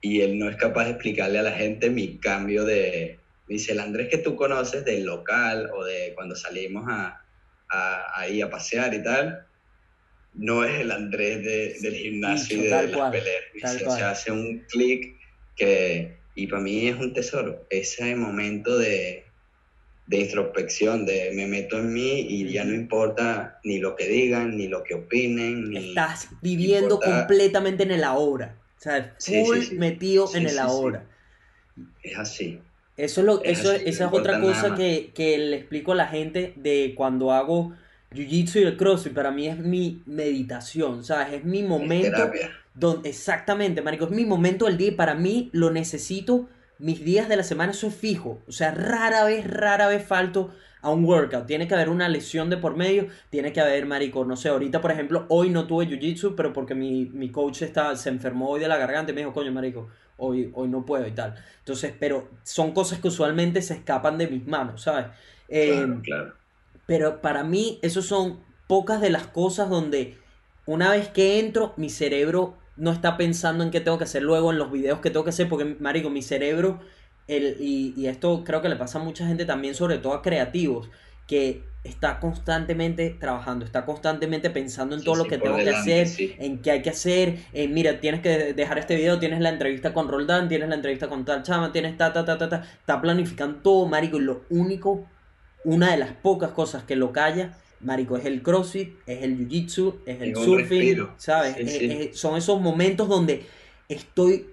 Y él no es capaz de explicarle a la gente mi cambio de... me Dice, el Andrés que tú conoces del local o de cuando salimos a, a, ahí a pasear y tal, no es el Andrés de- del gimnasio y Dicho, de tal las peleas. O sea, hace un clic que... Y para mí es un tesoro, ese momento de, de introspección, de me meto en mí y ya no importa ni lo que digan, ni lo que opinen, ni... Estás viviendo importa- completamente en el ahora. O sea, Sí, full sí, sí. metido Sí, en el sí, sí. ahora. Es así. Eso es, lo, Es eso, así, esa es otra cosa que, que le explico a la gente de cuando hago Jiu-Jitsu y el CrossFit. Para mí es mi meditación, ¿sabes? Es mi Es momento donde, exactamente, marico, es mi momento del día y para mí lo necesito. Mis días de la semana eso es fijo. O sea, rara vez, rara vez falto a un workout. Tiene que haber una lesión de por medio. Tiene que haber, marico, no sé, ahorita por ejemplo, hoy no tuve jiu-jitsu, pero porque mi, mi coach está, se enfermó hoy de la garganta y me dijo, coño, marico, hoy, hoy no puedo y tal. Entonces, pero son cosas que usualmente se escapan de mis manos, ¿sabes? Eh, Claro, claro. pero para mí, esos son pocas de las cosas donde una vez que entro, mi cerebro no está pensando en qué tengo que hacer luego, en los videos que tengo que hacer, porque, marico, mi cerebro, el, y, y esto creo que le pasa a mucha gente también, sobre todo a creativos, que está constantemente trabajando, está constantemente pensando en Sí, todo lo que tengo que hacer, sí. en qué hay que hacer, en mira, tienes que dejar este video, tienes la entrevista con Roldán, tienes la entrevista con tal chama, tienes ta, ta, ta, ta, ta, está planificando todo, marico, y lo único, una de las pocas cosas que lo calla, marico, es el crossfit, es el jiu-jitsu, es el surfing, respiro. ¿sabes? Es- es- son esos momentos donde estoy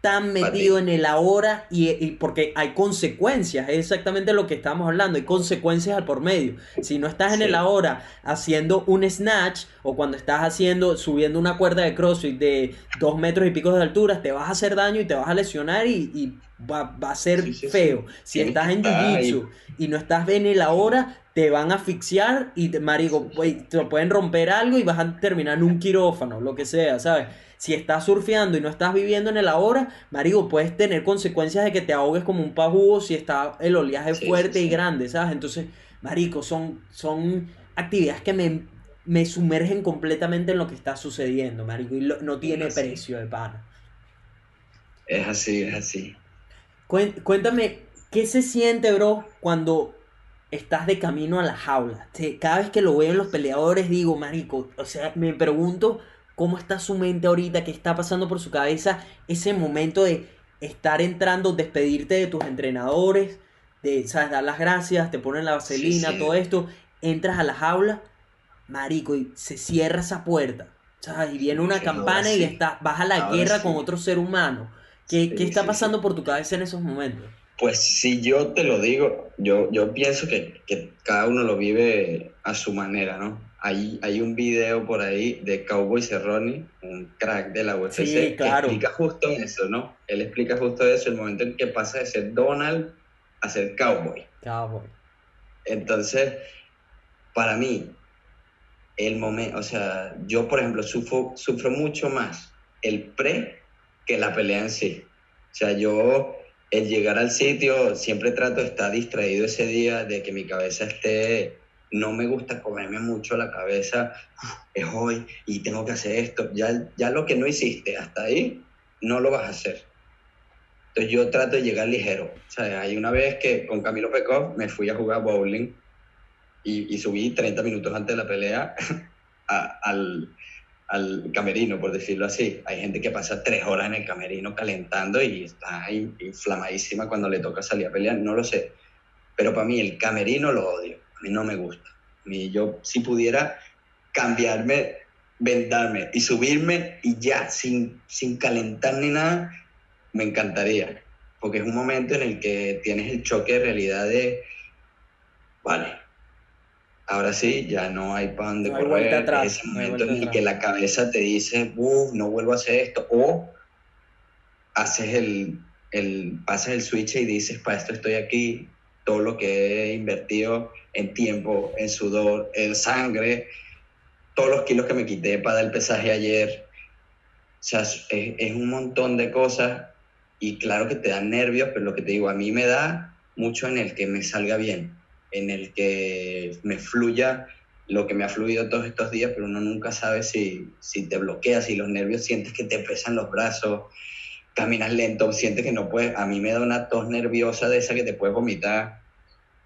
tan metido ti. en el ahora y, y porque hay consecuencias, es exactamente lo que estamos hablando, hay consecuencias al por medio. Si no estás en Sí. el ahora haciendo un snatch o cuando estás haciendo, subiendo una cuerda de CrossFit de dos metros y pico de altura, te vas a hacer daño y te vas a lesionar y, y va, va a ser Sí, sí, sí. feo. Si estás en. Jiu-Jitsu y no estás en el ahora, te van a asfixiar y te, marico, te pueden romper algo y vas a terminar en un quirófano, lo que sea, ¿sabes? Si estás surfeando y no estás viviendo en el ahora, marico, puedes tener consecuencias de que te ahogues como un pajugo si está el oleaje Sí, fuerte sí, y grande, ¿sabes? Entonces, marico, son, son actividades que me, me sumergen completamente en lo que está sucediendo, marico, y lo- no tiene precio de pana. Es así, es así. Cuéntame, ¿qué se siente, bro, cuando estás de camino a la jaula? Te- Cada vez que lo veo en los peleadores digo, marico, o sea, me pregunto cómo está su mente ahorita, qué está pasando por su cabeza, ese momento de estar entrando, despedirte de tus entrenadores, de, sabes, dar las gracias, te ponen la vaselina, sí. todo esto, entras a la jaula, marico, y se cierra esa puerta, ¿sabes? Y viene una Sí, campana y está, vas a la Ahora guerra con otro ser humano. ¿Qué, qué está pasando por tu cabeza en esos momentos? Pues si yo te lo digo, yo, yo pienso que, que cada uno lo vive a su manera, ¿no? Hay, hay un video por ahí de Cowboy Cerrone, un crack de la UFC, Sí, claro. que explica justo eso, ¿no? Él explica justo eso, el momento en que pasa de ser Donald a ser cowboy. Cowboy. Entonces, para mí, el momento, o sea, yo por ejemplo sufro, sufro mucho más el pre que la pelea en sí. O sea, yo el llegar al sitio siempre trato de estar distraído ese día, de que mi cabeza esté, no me gusta comerme mucho la cabeza, es hoy y tengo que hacer esto, ya, ya lo que no hiciste hasta ahí, no lo vas a hacer. Entonces yo trato de llegar ligero. O sea, hay una vez que con Camilo Pecov me fui a jugar bowling y, y subí 30 minutos antes de la pelea al, al camerino, por decirlo así. Hay gente que pasa tres horas en el camerino calentando y está in- inflamadísima cuando le toca salir a pelear, no lo sé. Pero para mí el camerino lo odio, a mí no me gusta. A mí yo si pudiera cambiarme, vendarme y subirme y ya, sin, sin calentar ni nada, me encantaría. Porque es un momento en el que tienes el choque de realidad de, vale, ahora sí, ya no hay para dónde No correr. atrás, ese no momento vuelta en el que la cabeza te dice, uff, no vuelvo a hacer esto. O haces el, el, pasas el switch y dices, para esto estoy aquí, todo lo que he invertido en tiempo, en sudor, en sangre, todos los kilos que me quité para dar el pesaje ayer. O sea, es, es un montón de cosas y claro que te dan nervios, pero lo que te digo, a mí me da mucho en el que me salga bien, en el que me fluya lo que me ha fluido todos estos días, pero uno nunca sabe si, si te bloqueas, si los nervios sientes que te pesan los brazos, caminas lento, sientes que no puedes, a mí me da una tos nerviosa de esa que te puedes vomitar.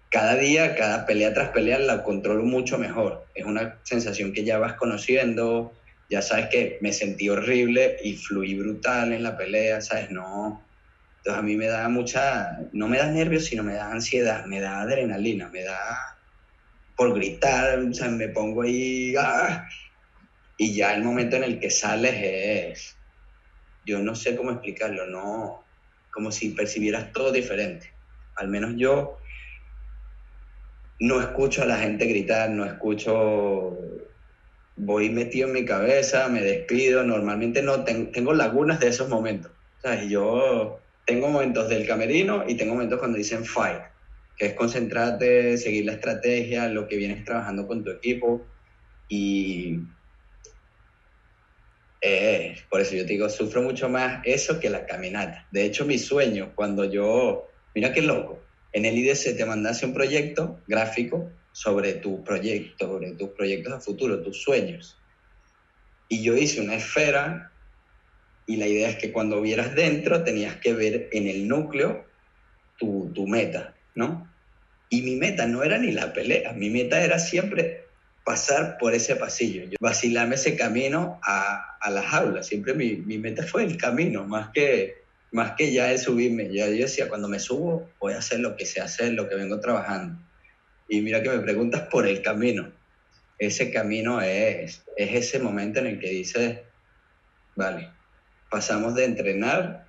Cada día, cada pelea tras pelea la controlo mucho mejor. Es una sensación que ya vas conociendo, ya sabes que me sentí horrible y fluí brutal en la pelea, ¿sabes? No. Entonces a mí me da mucha, no me da nervios, sino me da ansiedad, me da adrenalina, me da por gritar, o sea, me pongo ahí, ¡ah! y ya el momento en el que sales es, yo no sé cómo explicarlo, no, como si percibieras todo diferente. Al menos yo no escucho a la gente gritar, no escucho, voy metido en mi cabeza, me despido, normalmente no ten- tengo lagunas de esos momentos. ¿sabes? Yo tengo momentos del camerino y tengo momentos cuando dicen fight, que es concentrarte, seguir la estrategia, lo que vienes trabajando con tu equipo y eh, por eso yo te digo, sufro mucho más eso que la caminata. De hecho, mi sueño, cuando yo, mira qué loco, en el IDC te mandase un proyecto gráfico sobre tu proyecto, sobre tus proyectos a futuro, tus sueños. Y yo hice una esfera y la idea es que cuando vieras dentro tenías que ver en el núcleo tu, tu meta, ¿no? Y mi meta no era ni la pelea, mi meta era siempre pasar por ese pasillo, vacilarme ese camino a, a las aulas. Siempre mi, mi meta fue el camino, más que, más que ya el subirme. Ya yo decía, cuando me subo, voy a hacer lo que sé hacer, lo que vengo trabajando. Y mira que me preguntas por el camino. Ese camino es, es ese momento en el que dices, vale, pasamos de entrenar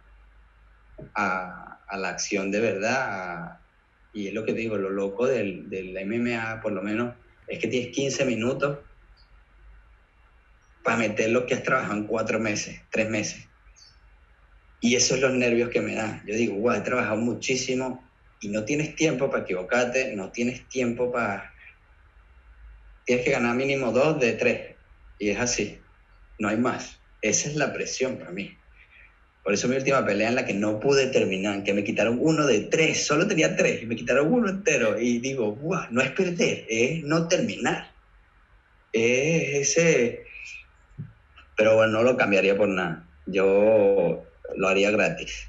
a, la acción de verdad. y es lo que te digo, lo loco del, del MMA, por lo menos, es que tienes 15 minutos para meter lo que has trabajado en cuatro meses, tres meses. Y esos son los nervios que me dan. Yo digo, wow, he trabajado muchísimo y no tienes tiempo para equivocarte, no tienes tiempo para... Tienes que ganar mínimo dos de tres. Y es así. No hay más. Esa es la presión para mí. Por eso mi última pelea en la que no pude terminar, que me quitaron uno de tres, solo tenía tres, y me quitaron uno entero. Y digo, no es perder, es no terminar. Es ese... Pero bueno, no lo cambiaría por nada. Yo lo haría gratis.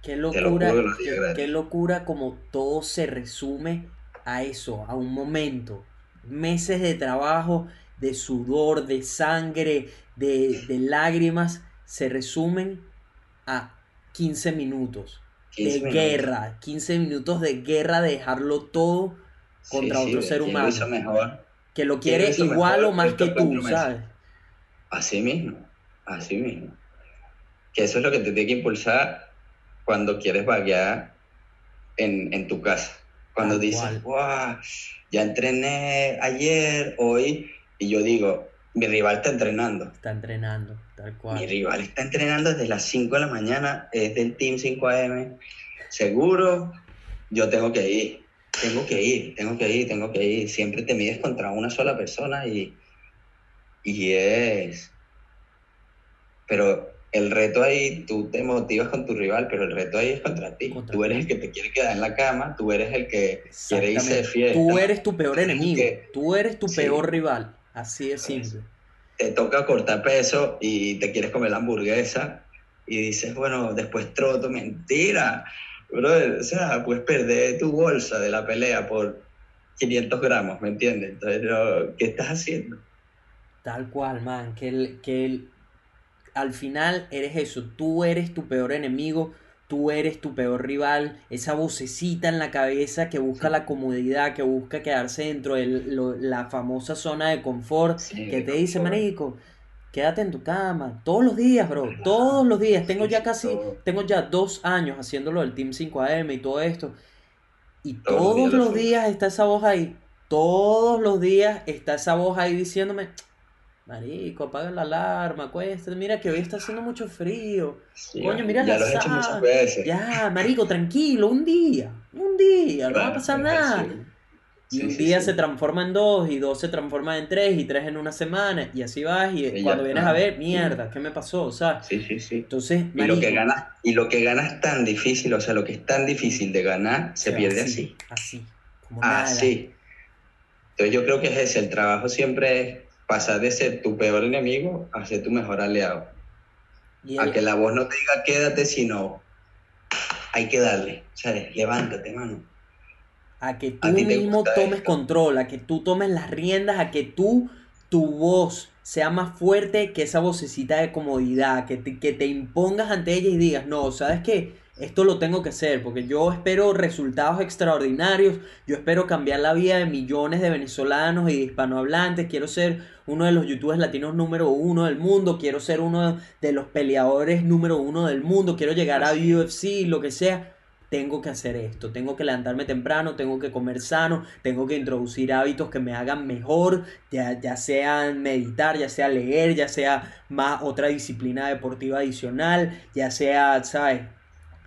Qué lo locura, lo qué locura como todo se resume a eso, a un momento. Meses de trabajo, de sudor, de sangre, de, de lágrimas, se resumen a 15 minutos 15 de minutos. guerra, 15 minutos de guerra, de dejarlo todo contra Sí, sí, otro ser ¿quién humano. Lo hizo mejor. que lo ¿quién lo quiere igual mejor o más que tú? ¿sabes? Así mismo, así mismo. Que eso es lo que te tiene que impulsar cuando quieres vaguear en, en tu casa. Cuando Tal dices, wow, ya entrené ayer, hoy, y yo digo, mi rival está entrenando. Está entrenando, tal cual. Mi rival está entrenando desde las 5 de la mañana, es del Team 5AM, seguro, yo tengo que ir, tengo que ir, tengo que ir, tengo que ir. Siempre te mides contra una sola persona y, y es... Pero el reto ahí, tú te motivas con tu rival, pero el reto ahí es contra ti. Contra tú eres el que te quiere quedar en la cama, tú eres el que quiere irse de fiesta. Tú eres tu peor enemigo. que- Tú eres tu Sí. peor rival. Así de simple. te toca cortar peso y te quieres comer la hamburguesa y dices, bueno, después troto, mentira. O sea, puedes perder tu bolsa de la pelea por 500 gramos, ¿me entiendes? Entonces, ¿qué estás haciendo? Tal cual, man. Que, el, que el- al final eres eso. Tú eres tu peor enemigo. Tú eres tu peor rival. Esa vocecita en la cabeza que busca la comodidad, que busca quedarse dentro de lo- la famosa zona de confort. Sí, que te dice, marico, quédate en tu cama. Todos los días, bro. Todos los días. Tengo Sí, ya casi, todo. tengo ya dos años haciéndolo del Team 5AM y todo esto. Y Todos los días está esa voz ahí. Todos los días está esa voz ahí diciéndome, marico, apaga la alarma, acuéstate. Mira que hoy está haciendo mucho frío. Sí, Coño, mira ya la lo has hecho sal. muchas veces. Ya, marico, tranquilo, un día. Un día, no va a pasar nada. sí. Y un sí, día se transforma en dos, y dos se transforma en tres, y tres en una semana, y así vas, y Y ya cuando vienes a ver, mierda, ¿qué me pasó? O sea, Sí, sí, sí. entonces, Y lo, que marico, ganas, y lo que ganas tan difícil, o sea, lo que es tan difícil de ganar, se pierde así. Así, como nada. Así. Entonces yo creo que es ese, el trabajo siempre es pasar de ser tu peor enemigo a ser tu mejor aliado. Y A el- que la voz no te diga quédate, sino hay que darle. Sea, levántate, mano. a que tú a mismo tomes esto. control, a que tú tomes las riendas, a que tú, tu voz sea más fuerte que esa vocecita de comodidad, que te, que te impongas ante ella y digas, no, ¿sabes qué? Esto lo tengo que hacer porque yo espero resultados extraordinarios, yo espero cambiar la vida de millones de venezolanos y de hispanohablantes, quiero ser uno de los youtubers latinos número uno del mundo, quiero ser uno de los peleadores número uno del mundo, quiero llegar a. UFC, lo que sea, tengo que hacer esto, tengo que levantarme temprano, tengo que comer sano, tengo que introducir hábitos que me hagan mejor, ya, ya sea meditar, ya sea leer, ya sea más otra disciplina deportiva adicional, ya sea, ¿sabes?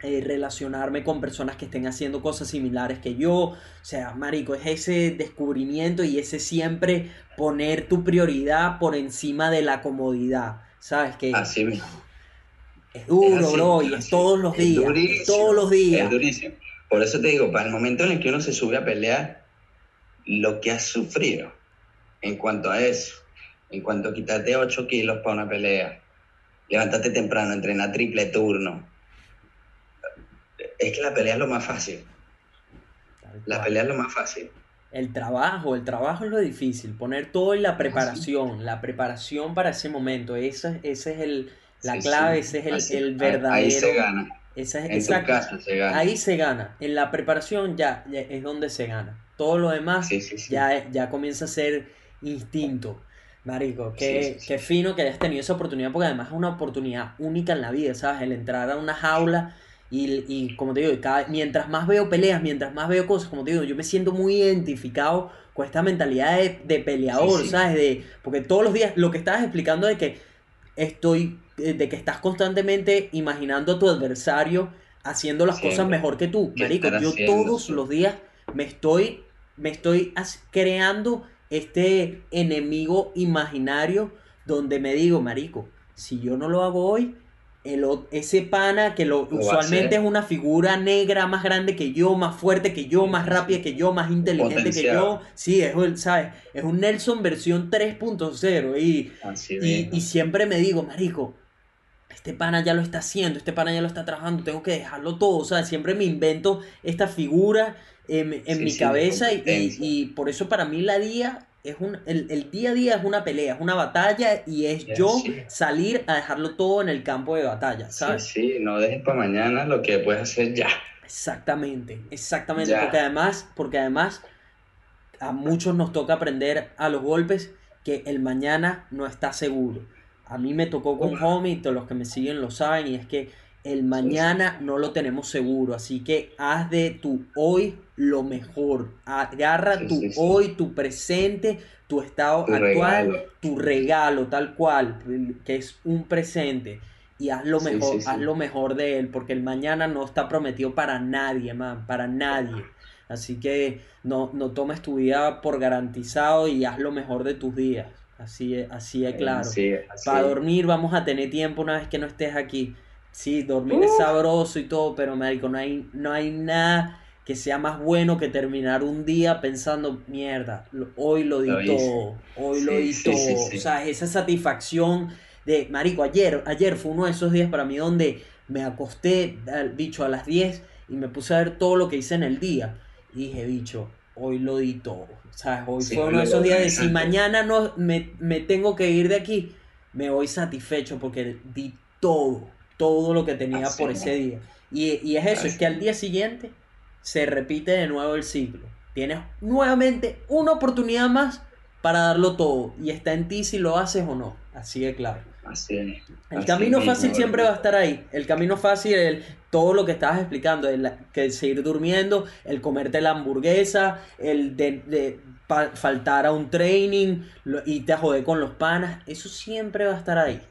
Eh, relacionarme con personas que estén haciendo cosas similares que yo, o sea, marico, es ese descubrimiento y ese siempre poner tu prioridad por encima de la comodidad, ¿sabes? Que Así mismo. es duro, Es así, bro, y es así. todos los Es días, es durísimo, todos los días. Es durísimo. Por eso te digo, para el momento en el que uno se sube a pelear, lo que has sufrido en cuanto a eso, en cuanto a quitarte 8 kilos para una pelea, levantarte temprano, entrenar triple turno, es que la pelea es lo más fácil. La pelea es lo más fácil. El trabajo, el trabajo es lo difícil, poner todo en Ah, la preparación, la preparación para ese momento, esa, ese es el, la Sí, clave, sí. ese es el, el verdadero, Ahí se gana. esa es- En tu casa se gana. ahí se gana, en la preparación ya, ya es donde se gana, todo lo demás Sí, ya, ya comienza a ser instinto. Marico, qué, qué fino que hayas tenido esa oportunidad, porque además es una oportunidad única en la vida, ¿sabes? El entrar a una jaula y, y como te digo, cada- mientras más veo peleas, mientras más veo cosas, como te digo, yo me siento muy identificado con esta mentalidad de, de peleador, Sí, sí. ¿sabes? De, porque todos los días, lo que estabas explicando de que estoy, eh, de que estás constantemente imaginando a tu adversario haciendo las Siempre. cosas mejor que tú. ¿Qué Marico, yo haciendo? todos los días me estoy, me estoy creando este enemigo imaginario donde me digo, marico, si yo no lo hago hoy, el, ese pana que lo, usualmente es una figura negra más grande que yo, más fuerte que yo, más rápida que yo, más inteligente que yo. Sí, es, ¿sabes? Es un Nelson versión 3.0 y, y, y siempre me digo, marico, este pana ya lo está haciendo, este pana ya lo está trabajando, tengo que dejarlo todo, o sea, siempre me invento esta figura en, en Sí, mi sí, cabeza y, y por eso para mí la día es un, el, el día a día es una pelea, es una batalla y es Sí, yo sí. salir a dejarlo todo en el campo de batalla, Sí, ¿sabes? sí, no dejes para mañana lo que puedes hacer ya. Exactamente, exactamente, Ya. porque además, porque además a muchos nos toca aprender a los golpes que el mañana no está seguro. A mí me tocó con. Homie, todos los que me siguen lo saben, y es que el mañana no lo tenemos seguro, así que haz de tu hoy lo mejor. Agarra Sí, tu sí, sí. hoy, tu presente, tu estado Tu actual, regalo. tu regalo tal cual, que es un presente. y haz lo mejor, haz lo mejor de él, porque el mañana no está prometido para nadie, man, para nadie. Así que no, no tomes tu vida por garantizado y haz lo mejor de tus días. Así es, así es claro. Así. Para dormir vamos a tener tiempo una vez que no estés aquí. Sí, dormir es sabroso y todo, pero marico, no hay, no hay nada que sea más bueno que terminar un día pensando, mierda, lo- hoy lo di Lo todo, hoy lo di sí, todo. sí, sí. O sea, esa satisfacción de, marico, ayer, ayer fue uno de esos días para mí donde me acosté, al bicho, a las 10 y me puse a ver todo lo que hice en el día. Y dije, bicho, hoy lo di todo. O sea, hoy Sí, fue uno de lo esos días de si mañana no me, me tengo que ir de aquí, me voy satisfecho porque di todo, todo lo que tenía Así por es. ese día. Y, y es eso, es que al día siguiente se repite de nuevo el ciclo. Tienes nuevamente una oportunidad más para darlo todo. Y está en ti si lo haces o no. Así de claro. Así es. El Así camino mismo, fácil siempre va a estar ahí. El camino fácil, el, todo lo que estabas explicando, el que seguir durmiendo, el comerte la hamburguesa, el de, de pa- faltar a un training, lo, irte a joder con los panas, eso siempre va a estar ahí.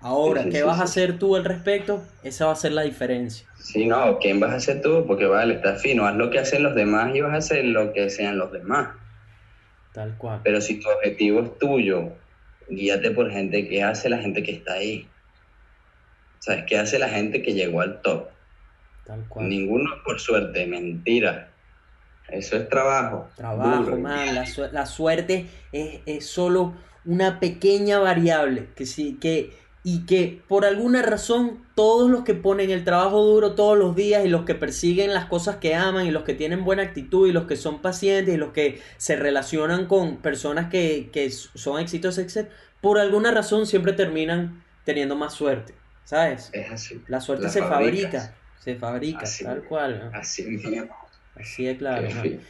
Ahora, Sí, ¿qué sí, vas a hacer tú al respecto? Esa va a ser la diferencia. Sí, no, ¿quién vas a ser tú? Porque vale, está fino, haz lo que hacen los demás y vas a hacer lo que sean los demás. Tal cual. Pero si tu objetivo es tuyo, guíate por gente que hace la gente que está ahí. ¿Sabes? ¿Qué hace la gente que llegó al top? Tal cual. Ninguno por suerte, mentira. Eso es trabajo. Trabajo, duro. man. La, su- la suerte es, es solo una pequeña variable que sí, que, y que por alguna razón todos los que ponen el trabajo duro todos los días y los que persiguen las cosas que aman y los que tienen buena actitud y los que son pacientes y los que se relacionan con personas que, que son exitosas, etc., por alguna razón siempre terminan teniendo más suerte, ¿sabes? Es así. La suerte La se fabricas. fabrica, se fabrica, Así tal cual. ¿no? Así mismo. Así de claro. Fino.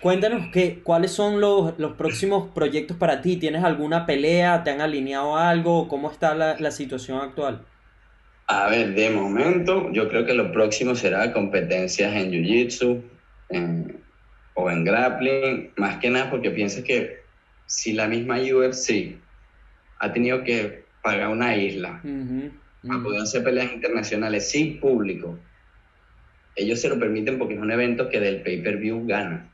Cuéntanos que, cuáles son los, los próximos proyectos para ti. ¿Tienes alguna pelea? ¿Te han alineado algo? ¿Cómo está la, la situación actual? A ver, de momento, yo creo que lo próximo será competencias en Jiu-Jitsu o en grappling, más que nada porque pienso que si la misma UFC ha tenido que pagar una isla Ujú, para ujú. poder hacer peleas internacionales sin público, ellos se lo permiten porque es un evento que del pay-per-view gana.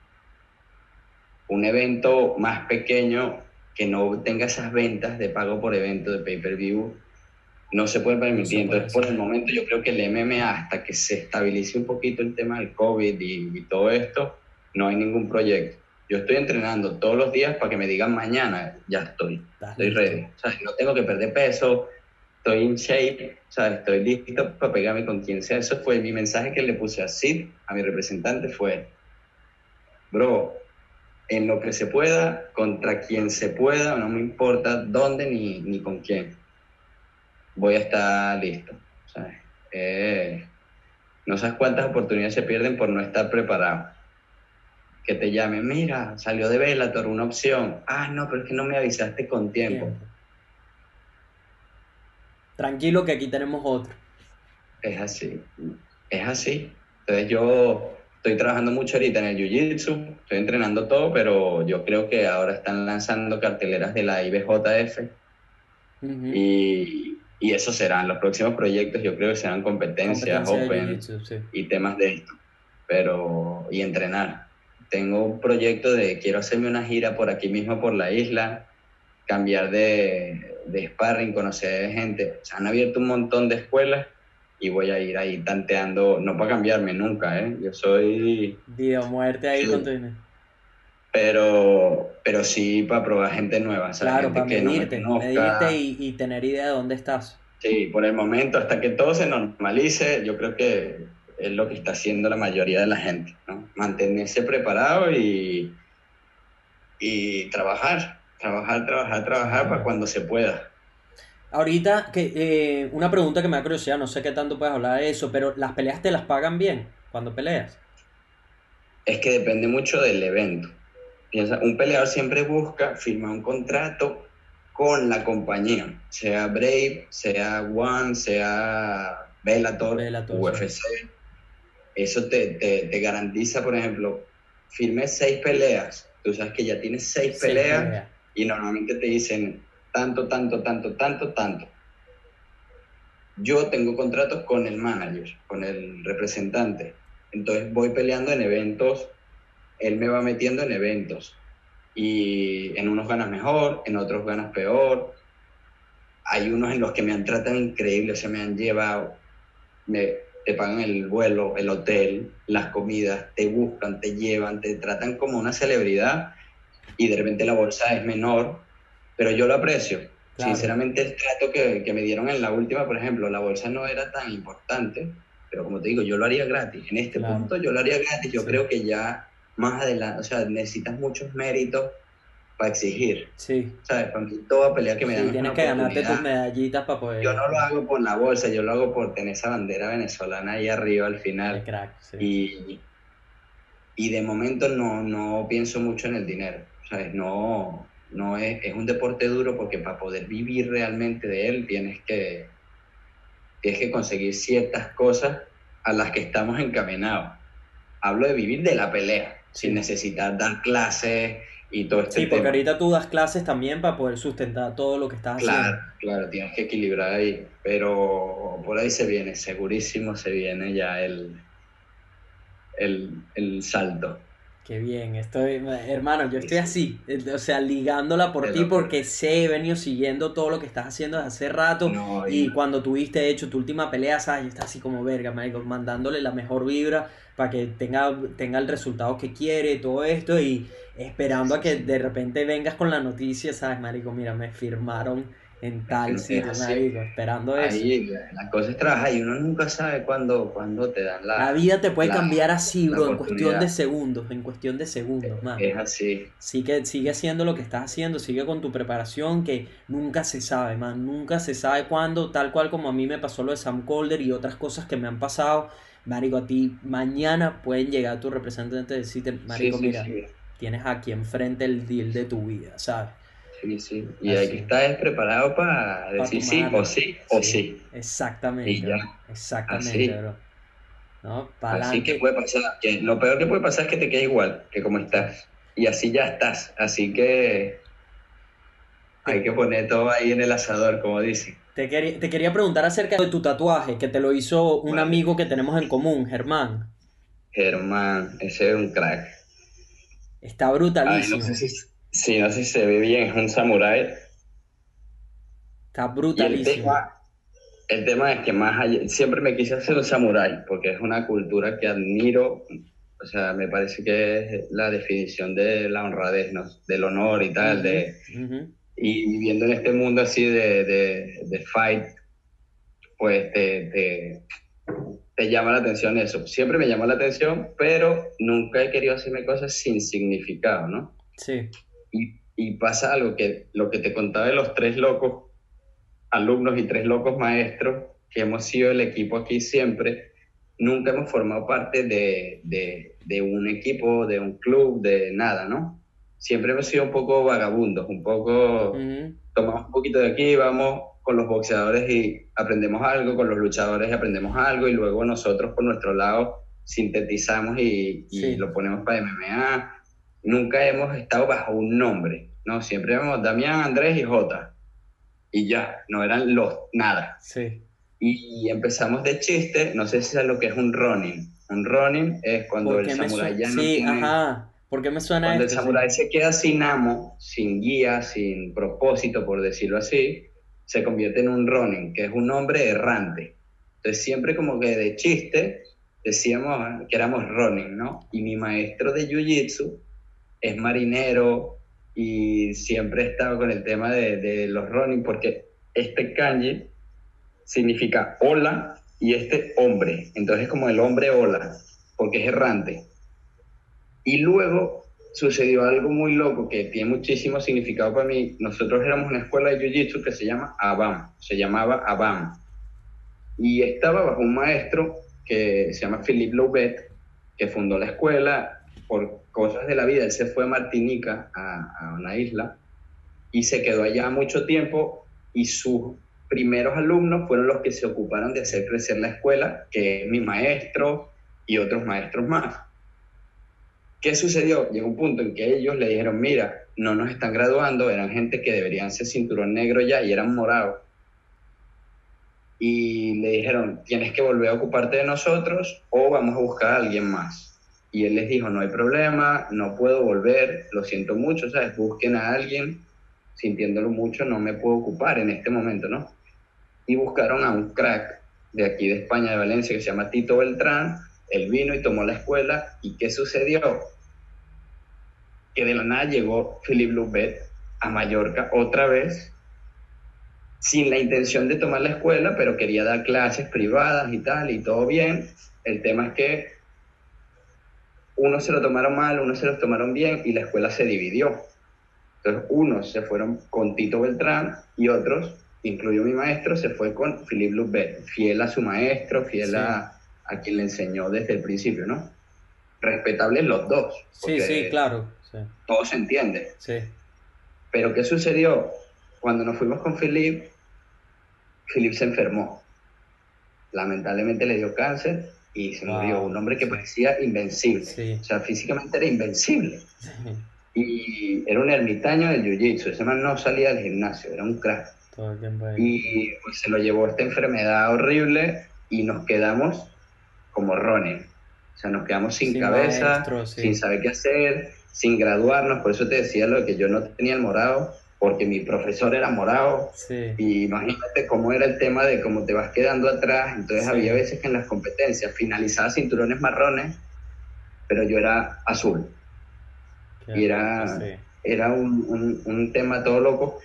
Un evento más pequeño que no tenga esas ventas de pago por evento de pay-per-view no se puede permitir. No se puede Entonces, por el momento, yo creo que el MMA, hasta que se estabilice un poquito el tema del COVID y, y todo esto, no hay ningún proyecto. Yo estoy entrenando todos los días para que me digan mañana, ya estoy, estoy ready. O sea, no tengo que perder peso, estoy in shape, o sea, estoy listo para pegarme con quien sea. Eso fue mi mensaje que le puse a Sid, a mi representante, fue, bro, en lo que se pueda, contra quien se pueda, no me importa dónde ni, ni con quién, voy a estar listo. Eh, no sabes cuántas oportunidades se pierden por no estar preparado. Que te llamen, mira, salió de Bellator una opción. Ah, no, pero es que no me avisaste con tiempo. Tiempo. Tranquilo que aquí tenemos otro. Es así, es así. Entonces yo estoy trabajando mucho ahorita en el Jiu-Jitsu, estoy entrenando todo, pero yo creo que ahora están lanzando carteleras de la IBJF Ujú. y, y esos serán los próximos proyectos, yo creo que serán competencias, open sí. y temas de esto, pero y entrenar. Tengo un proyecto de quiero hacerme una gira por aquí mismo por la isla, cambiar de, de sparring, conocer gente. Se han abierto un montón de escuelas y voy a ir ahí tanteando, no para cambiarme nunca, ¿eh? Yo soy, o muerte ahí Sí. con tu dinero. pero, pero sí para probar gente nueva. Claro, gente para que no me medirte, medirte y, y tener idea de dónde estás. Sí, por el momento, hasta que todo se normalice, yo creo que es lo que está haciendo la mayoría de la gente, ¿no? Mantenerse preparado y, y trabajar, trabajar, trabajar, trabajar para cuando se pueda. Ahorita, que, eh, una pregunta que me da curiosidad, no sé qué tanto puedes hablar de eso, pero ¿las peleas te las pagan bien cuando peleas? Es que depende mucho del evento. Piensa, un peleador siempre busca firmar un contrato con la compañía, sea Brave, sea One, sea Bellator, Bellator, UFC. Eso te, te, te garantiza, por ejemplo, firme seis peleas. Tú sabes que ya tienes seis Seis peleas peleas. y normalmente te dicen tanto, tanto, tanto, tanto, tanto. yo tengo contratos con el manager, con el representante. Entonces voy peleando en eventos, él me va metiendo en eventos. Y en unos ganas mejor, en otros ganas peor. Hay unos en los que me han tratado increíble, se me han llevado, me, te pagan el vuelo, el hotel, las comidas, te buscan, te llevan, te tratan como una celebridad y de repente la bolsa es menor, pero yo lo aprecio. Claro. Sinceramente el trato que, que me dieron en la última, por ejemplo, la bolsa no era tan importante, pero como te digo, yo lo haría gratis. En este Claro. punto yo lo haría gratis. Yo Sí. creo que ya más adelante, o sea, necesitas muchos méritos para exigir. Sí. ¿Sabes? Para mí toda pelea que me Sí, dan es tienes que ganarte tus medallitas para poder. Yo no lo hago por la bolsa, yo lo hago por tener esa bandera venezolana ahí arriba al El final. crack, sí. Y, y de momento no, no pienso mucho en el dinero. ¿sabes? No, no es, es un deporte duro porque para poder vivir realmente de él tienes que, tienes que conseguir ciertas cosas a las que estamos encaminados. Hablo de vivir de la pelea, sin necesitar dar clases y todo este Sí, porque tema. ahorita tú das clases también para poder sustentar todo lo que estás Claro, haciendo. claro, tienes que equilibrar ahí, pero por ahí se viene, segurísimo se viene ya el, el, el salto. Qué bien, estoy, hermano, yo estoy así, eh, o sea, ligándola por ti porque sé, he venido siguiendo todo lo que estás haciendo desde hace rato No, y cuando tuviste de hecho tu última pelea, sabes, yo estaba así como verga, marico, mandándole la mejor vibra para que tenga, tenga el resultado que quiere, todo esto y esperando a que de repente vengas con la noticia, sabes, marico, mira, me firmaron en tal sitio, marico, esperando eso. Ahí la cosa es trabajar y uno nunca sabe cuándo, cuándo te dan la... La vida te puede la- cambiar así, bro, en cuestión de segundos, en cuestión de segundos, man. Es así. Sigue, sigue haciendo lo que estás haciendo, sigue con tu preparación, que nunca se sabe, man, nunca se sabe cuándo, tal cual como a mí me pasó lo de Sam Calder y otras cosas que me han pasado, marico, a ti mañana pueden llegar tu representante y decirte, marico, sí, sí, mira, sí, tienes aquí enfrente el deal de tu vida, ¿sabes? Sí, sí. Y Así. hay que estar preparado para decir sí o sí o sí. Exactamente, Y ya. exactamente, Así. bro. ¿No? Así que puede pasar, que lo peor que puede pasar es que te quede igual que como estás. Y así ya estás. Así que hay que poner todo ahí en el asador, como dicen. Te quería, te quería preguntar acerca de tu tatuaje, que te lo hizo un amigo que tenemos en común, Germán. Germán, ese es un crack. Está Ay, brutalísimo. no sé si, sí, no sé si se ve bien, es un samurái. Está el brutalísimo. tema, el tema es que más allá, siempre me quise hacer un samurái, porque es una cultura que admiro. O sea, me parece que es la definición de la honradez, ¿no? Del honor y tal, de, y viviendo en este mundo así de, de, de fight, pues te, te, te llama la atención eso. Siempre me llama la atención, pero nunca he querido hacerme cosas sin significado, ¿no? Sí, Y, y pasa algo que lo que te contaba de los tres locos alumnos y tres locos maestros, que hemos sido el equipo aquí siempre, nunca hemos formado parte de, de, de un equipo, de un club, de nada, ¿no? Siempre hemos sido un poco vagabundos, un poco tomamos un poquito de aquí, vamos con los boxeadores y aprendemos algo, con los luchadores y aprendemos algo, y luego nosotros por nuestro lado sintetizamos y, y Sí. lo ponemos para MMA. Nunca hemos estado bajo un nombre, ¿no? Siempre éramos Damián, Andrés y Jota. Y ya, no eran los nada. sí. Y empezamos de chiste, no sé si sabes lo que es un running. Un running es cuando ¿Por el samurái ya no Sí, tiene... ajá. ¿Por qué me suena Cuando el? Sí. samurái se queda sin amo, sin guía, sin propósito, por decirlo así, se convierte en un running, que es un hombre errante. Entonces siempre como que de chiste decíamos que éramos running, ¿no? Y mi maestro de Jiu-Jitsu es marinero y siempre he estado con el tema de, los running porque este kanji significa hola y este hombre. Entonces es como el hombre hola, porque es errante. Y luego sucedió algo muy loco que tiene muchísimo significado para mí. Nosotros éramos una escuela de Jiu-Jitsu que se llama ABAM, se llamaba ABAM. Y estaba bajo un maestro que se llama Philippe Loubet, que fundó la escuela. Por cosas de la vida, él se fue a Martinica, a, una isla, y se quedó allá mucho tiempo. Y sus primeros alumnos fueron los que se ocuparon de hacer crecer la escuela, que es mi maestro y otros maestros más. ¿Qué sucedió? Llegó un punto en que ellos le dijeron, mira, no nos están graduando, eran gente que deberían ser cinturón negro ya y eran morados. y le dijeron, tienes que volver a ocuparte de nosotros o vamos a buscar a alguien más. Y él les dijo, no hay problema, no puedo volver, lo siento mucho, ¿sabes? Busquen a alguien, sintiéndolo mucho, no me puedo ocupar en este momento, ¿no? Y buscaron a un crack de aquí de España, de Valencia, que se llama Tito Beltrán, él vino y tomó la escuela, ¿y qué sucedió? Que de la nada llegó Philippe Loubet a Mallorca otra vez sin la intención de tomar la escuela, pero quería dar clases privadas y tal, y todo bien. El tema es que unos se lo tomaron mal, unos se lo tomaron bien, y la escuela se dividió. Entonces, unos se fueron con Tito Beltrán y otros, incluido mi maestro, se fue con Philippe Loubet, fiel a su maestro, fiel Sí. a, a quien le enseñó desde el principio, ¿no? Respetables los dos. Sí, sí, claro. Sí, Todo se entiende. sí. Pero ¿qué sucedió? Cuando nos fuimos con Philip, Philip se enfermó. Lamentablemente le dio cáncer y se Wow. murió. Un hombre que parecía invencible. Sí. O sea, físicamente era invencible. sí. Y era un ermitaño del jiu-jitsu. Ese man no salía del gimnasio, era un crack. Todo el tiempo ahí. Y pues, se lo llevó esta enfermedad horrible y nos quedamos como Ronin. O sea, nos quedamos sin, Sin cabeza, maestro, sí. sin saber qué hacer, sin graduarnos. Por eso te decía lo de que yo no tenía el morado, porque mi profesor era morado. Sí. Y imagínate cómo era el tema de cómo te vas quedando atrás. Entonces Sí. había veces que en las competencias finalizaba cinturones marrones, pero yo era azul. Qué y era- sí. Era un, un- un tema todo loco.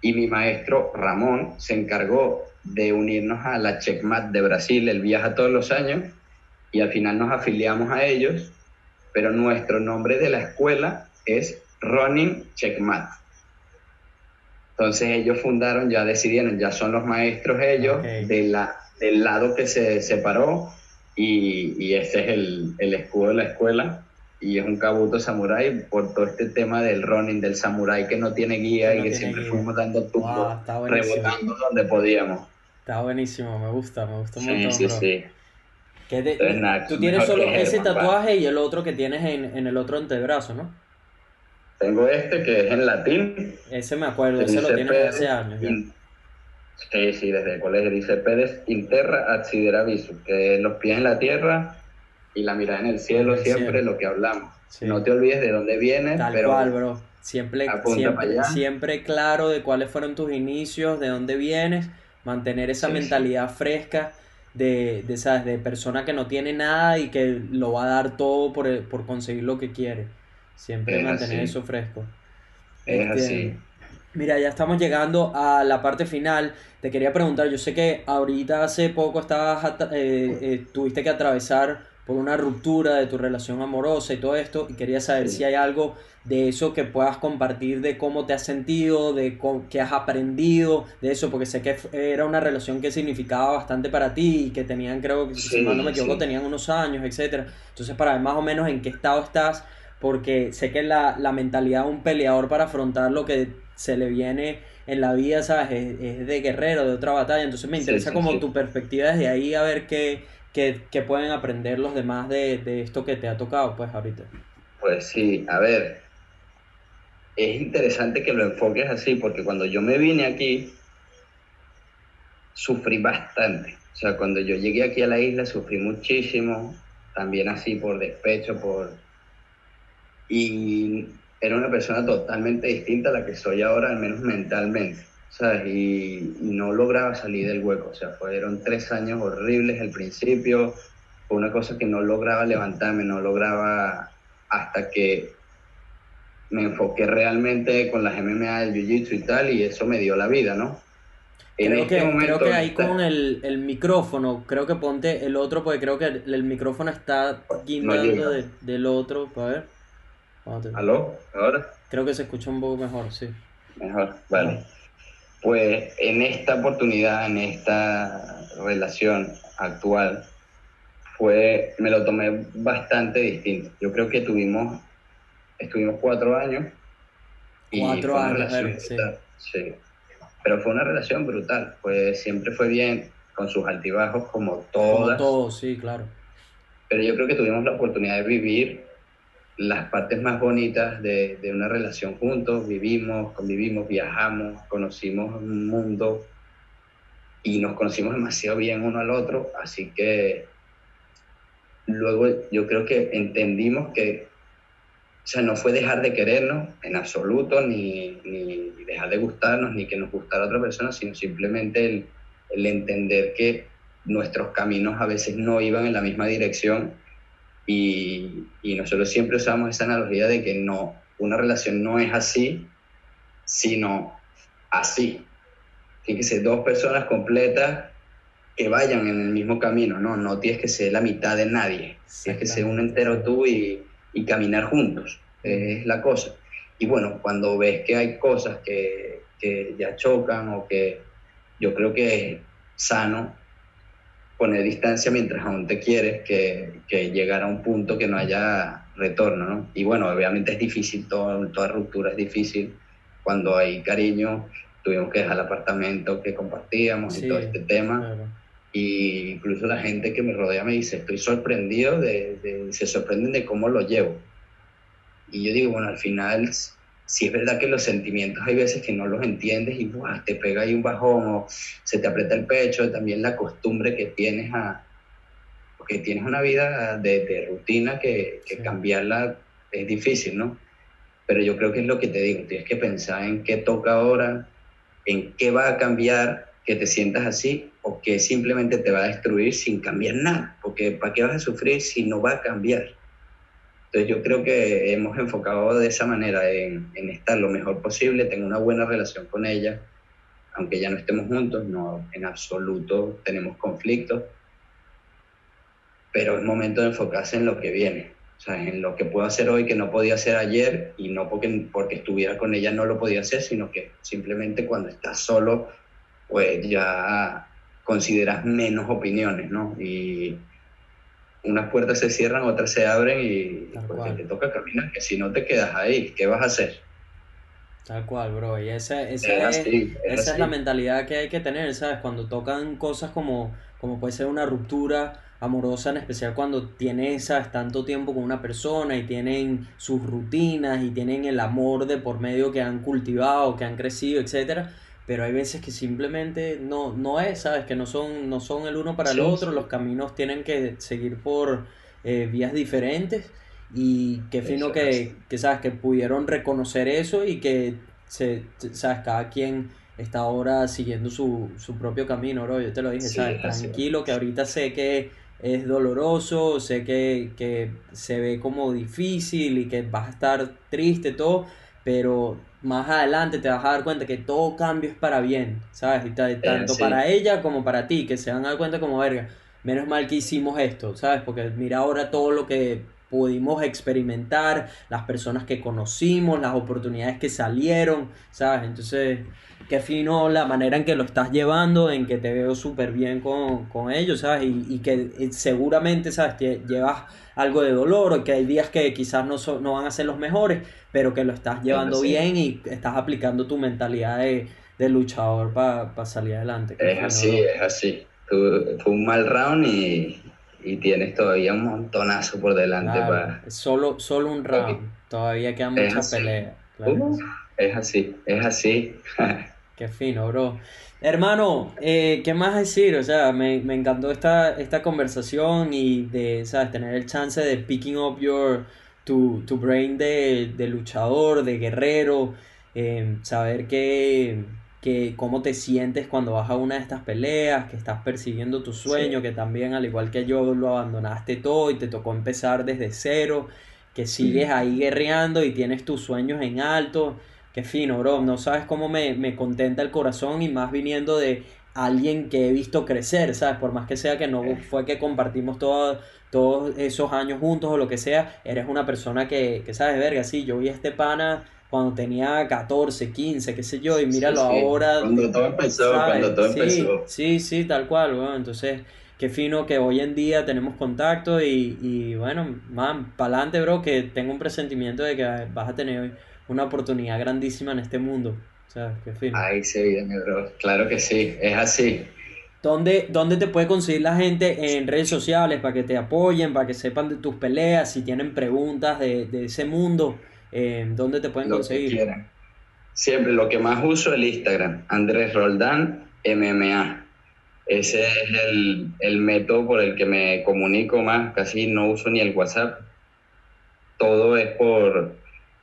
Y mi maestro Ramón se encargó de unirnos a la Checkmat de Brasil. Él viaja todos los años y al final nos afiliamos a ellos. Pero nuestro nombre de la escuela es Ronin Checkmat. Entonces ellos fundaron, ya decidieron, ya son los maestros ellos Ok. de la, del lado que se separó y, y ese es el, el escudo de la escuela y es un kabuto samurái por todo este tema del running, del samurái que no tiene guía Que y que siempre guía. fuimos dando tumbos, Wow, rebotando donde podíamos. Está buenísimo, me gusta, me gusta un Sí, montón, sí, bro. sí. ¿Qué te- Entonces, nada, tú tienes solo ese tatuaje y el otro que tienes en, en el otro antebrazo, ¿no? Tengo este que es en latín. Ese me acuerdo, ese lo Pedes hace años. in- Sí, sí, desde el colegio dice Pedes Interra Accidera Visu, que los pies en la tierra y la mirada en el cielo, En el siempre cielo. lo que hablamos. Sí. No te olvides de dónde vienes, Tal pero cual, bro. Siempre, siempre, siempre claro de cuáles fueron tus inicios, de dónde vienes, mantener esa Sí, sí. mentalidad fresca de, de, ¿sabes? de persona que no tiene nada y que lo va a dar todo por, por conseguir lo que quiere. Siempre Es mantener así. eso fresco. es Este, así. Mira, ya estamos llegando a la parte final. Te quería preguntar, yo sé que ahorita hace poco estabas eh, eh, tuviste que atravesar por una ruptura de tu relación amorosa y todo esto, y quería saber Sí. si hay algo de eso que puedas compartir de cómo te has sentido, de co- qué has aprendido de eso, porque sé que era una relación que significaba bastante para ti y que tenían, creo que si mal no me equivoco, sí. tenían unos años, etcétera. Entonces, para ver más o menos en qué estado estás, porque sé que la, la mentalidad de un peleador para afrontar lo que se le viene en la vida, ¿sabes? Es, es de guerrero, de otra batalla. Entonces me Sí, interesa sí, como sí. tu perspectiva desde ahí, a ver qué, qué, qué pueden aprender los demás de, de esto que te ha tocado, pues, ahorita. Pues sí, a ver, es interesante que lo enfoques así, porque cuando yo me vine aquí, sufrí bastante. O sea, cuando yo llegué aquí a la isla, sufrí muchísimo, también así por despecho, por... Y era una persona totalmente distinta a la que soy ahora, al menos mentalmente, ¿sabes? Y, y no lograba salir del hueco, o sea, fueron tres años horribles al principio, fue una cosa que no lograba levantarme, no lograba hasta que me enfoqué realmente con las MMA del Jiu-Jitsu y tal, y eso me dio la vida, ¿no? En Creo este que, momento, creo que ahí con el, el micrófono, creo que ponte el otro, porque creo que el, el micrófono está guindando de- del otro. A ver. ¿Aló? ¿Ahora? Creo que se escucha un poco mejor, sí. Mejor, vale. Pues en esta oportunidad, en esta relación actual, fue, me lo tomé bastante distinto. Yo creo que tuvimos, estuvimos cuatro años. Cuatro años, sí. sí. Pero fue una relación brutal, pues siempre fue bien, con sus altibajos como Como todas. todo, sí, claro. Pero yo creo que tuvimos la oportunidad de vivir las partes más bonitas de, de una relación juntos. Vivimos, convivimos, viajamos, conocimos un mundo y nos conocimos demasiado bien uno al otro, así que luego yo creo que entendimos que, o sea, no fue dejar de querernos en absoluto, ni, ni dejar de gustarnos, ni que nos gustara otra persona, sino simplemente el, el entender que nuestros caminos a veces no iban en la misma dirección y, y, nosotros siempre usamos esa analogía de que no, una relación no es así, sino así. Tiene que ser dos personas completas que vayan en el mismo camino, no, no tienes que ser la mitad de nadie, tienes que ser un entero tú y, y caminar juntos, es la cosa. Y bueno, cuando ves que hay cosas que, que ya chocan o que yo creo que es sano poner distancia mientras aún te quieres que, que llegar a un punto que no haya retorno, ¿no? Y bueno, obviamente es difícil, todo, toda ruptura es difícil, cuando hay cariño, tuvimos que dejar el apartamento que compartíamos Sí, y todo este tema. Claro. Y incluso la gente que me rodea me dice, estoy sorprendido, de, de- se sorprenden de cómo lo llevo. Y yo digo, bueno, al final, sí es verdad que los sentimientos hay veces que no los entiendes y ¡buah! te pega ahí un bajón o se te aprieta el pecho, también la costumbre que tienes a... Porque tienes una vida de, de rutina que, que Sí. cambiarla es difícil, ¿no? Pero yo creo que es lo que te digo, tienes que pensar en qué toca ahora, en qué va a cambiar que te sientas así o que simplemente te va a destruir sin cambiar nada, porque ¿para qué vas a sufrir si no va a cambiar? Entonces yo creo que hemos enfocado de esa manera en, en estar lo mejor posible, tengo una buena relación con ella, aunque ya no estemos juntos, no en absoluto tenemos conflictos, pero es momento de enfocarse en lo que viene, o sea, en lo que puedo hacer hoy que no podía hacer ayer y no porque, porque estuviera con ella no lo podía hacer, sino que simplemente cuando estás solo, pues ya consideras menos opiniones, ¿no? Y unas puertas se cierran, otras se abren y Tal pues, cual. te toca caminar, que si no te quedas ahí, ¿qué vas a hacer? Tal cual, bro. Y esa, esa Es es, así, es esa es la mentalidad que hay que tener, ¿sabes? Cuando tocan cosas como, como puede ser una ruptura amorosa, en especial cuando tienes, ¿sabes? tanto tiempo con una persona y tienen sus rutinas y tienen el amor de por medio que han cultivado, que han crecido, etcétera. Pero hay veces que simplemente no, no es, ¿sabes? Que no son, no son el uno para el otro, sí. los caminos tienen que seguir por eh, vías diferentes y qué fino que, que, sabes, que pudieron reconocer eso y que, se, sabes, cada quien está ahora siguiendo su, su propio camino, bro. Yo te lo dije, Sí, sabes, tranquilo, que ahorita sé que es doloroso, sé que, que se ve como difícil y que vas a estar triste, todo, pero más adelante te vas a dar cuenta que todo cambio es para bien, ¿sabes? Y ta- tanto para ella como para ti, que se van a dar cuenta como verga. Menos mal que hicimos esto, ¿sabes? Porque mira ahora todo lo que pudimos experimentar, las personas que conocimos, las oportunidades que salieron, ¿sabes? Entonces, qué fino la manera en que lo estás llevando, en que te veo súper bien con, con ellos, ¿sabes? Y, y que eh, seguramente, ¿sabes? Te llevas algo de dolor o que hay días que quizás no, son, no van a ser los mejores, pero que lo estás llevando sí. bien y estás aplicando tu mentalidad de, de luchador para salir adelante. Es así, es así. Tu- Fue un mal round y, y tienes todavía un montonazo por delante Claro, para... solo, solo un round, todavía quedan Es muchas así. peleas. claro Uf, sí. es así, es así. Qué fino, bro. Hermano, eh, ¿qué más decir? O sea, me, me encantó esta, esta conversación y de, ¿sabes? Tener el chance de picking up your, tu, tu brain de, de luchador, de guerrero, eh, saber que, que cómo te sientes cuando vas a una de estas peleas, que estás persiguiendo tu sueño, que también al igual que yo lo abandonaste todo y te tocó empezar desde cero, que sigues ahí guerreando y tienes tus sueños en alto. Qué fino, bro. No sabes cómo me, me contenta el corazón y más viniendo de alguien que he visto crecer, ¿sabes? Por más que sea que no fue que compartimos todo- todos esos años juntos o lo que sea, eres una persona que, que sabes, verga, sí, yo vi a este pana cuando tenía 14, 15, qué sé yo, y míralo Sí, sí. ahora. Cuando todo empezó, ¿sabes? cuando todo Sí, empezó. Sí, sí, tal cual, bueno, entonces, qué fino que hoy en día tenemos contacto y, y bueno, man, pa'lante, bro, que tengo un presentimiento de que vas a tener una oportunidad grandísima en este mundo, o sea, qué fino. Ahí se viene, bro. Claro que sí, es así. ¿Dónde, dónde te puede conseguir la gente en redes sociales para que te apoyen, para que sepan de tus peleas, si tienen preguntas de, de ese mundo, eh, ¿dónde te pueden Lo conseguir? Siempre lo que más uso el Instagram, Andrés Roldán MMA. ese es el, el método por el que me comunico más, casi no uso ni el WhatsApp, todo es por,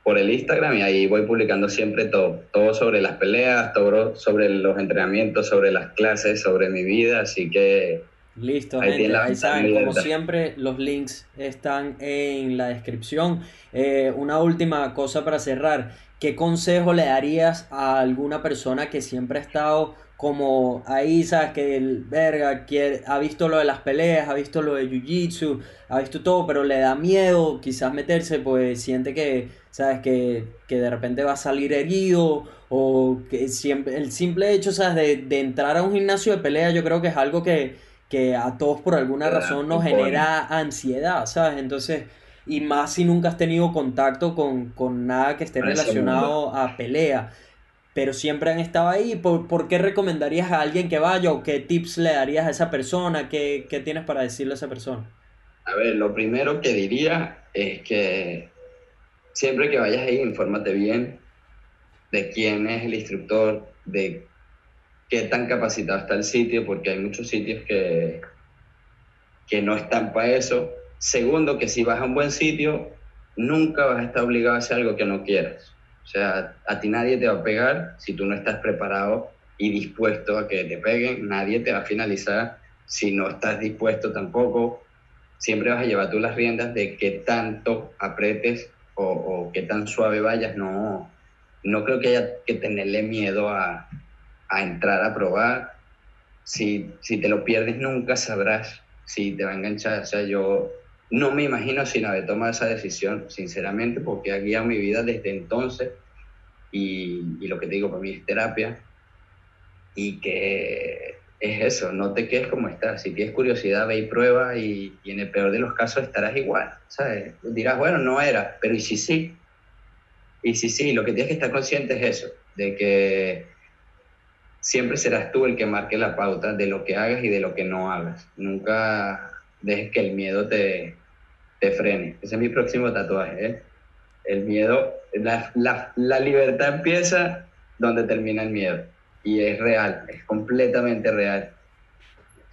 por el Instagram y ahí voy publicando siempre todo, todo sobre las peleas, todo sobre los entrenamientos, sobre las clases, sobre mi vida, así que Listo, Ahí gente. Ahí saben, como siempre, los links están en la descripción. Eh, una última cosa para cerrar. ¿Qué consejo le darías a alguna persona que siempre ha estado como ahí, sabes, que el verga quiere- ha visto lo de las peleas, ha visto lo de jiu-jitsu, ha visto todo, pero le da miedo quizás meterse, pues siente que, sabes, que, que de repente va a salir herido o que siempre, el simple hecho, sabes, de, de entrar a un gimnasio de pelea, yo creo que es algo que, que a todos por alguna razón nos genera ansiedad, ¿sabes? Entonces, y más si nunca has tenido contacto con, con nada que esté relacionado a pelea, pero siempre han estado ahí. ¿Por, por qué recomendarías a alguien que vaya o qué tips le darías a esa persona? ¿Qué, qué tienes para decirle a esa persona? A ver, lo primero que diría es que siempre que vayas ahí, infórmate bien de quién es el instructor, de qué tan capacitado está el sitio, porque hay muchos sitios que, que no están para eso. Segundo, que si vas a un buen sitio, nunca vas a estar obligado a hacer algo que no quieras. O sea, a ti nadie te va a pegar si tú no estás preparado y dispuesto a que te peguen. Nadie te va a finalizar si no estás dispuesto tampoco siempre vas a llevar tú las riendas de qué tanto apretes o, o qué tan suave vayas. No, no creo que haya que tenerle miedo a, a entrar a probar. Si, si te lo pierdes, nunca sabrás si te va a enganchar. O sea, yo no me imagino sin haber tomado esa decisión, sinceramente, porque ha guiado mi vida desde entonces. Y, y lo que te digo, para mí es terapia. Y que es eso, no te quedes como estás. Si tienes curiosidad, ve y prueba y, en el peor de los casos estarás igual, ¿sabes? Dirás, bueno, no era, pero ¿y si sí? Y si sí, lo que tienes que estar consciente es eso, de que siempre serás tú el que marque la pauta de lo que hagas y de lo que no hagas. Nunca dejes que el miedo te, te frene. Ese es mi próximo tatuaje, ¿eh? El miedo, la, la, la libertad empieza donde termina el miedo. Y es real, es completamente real.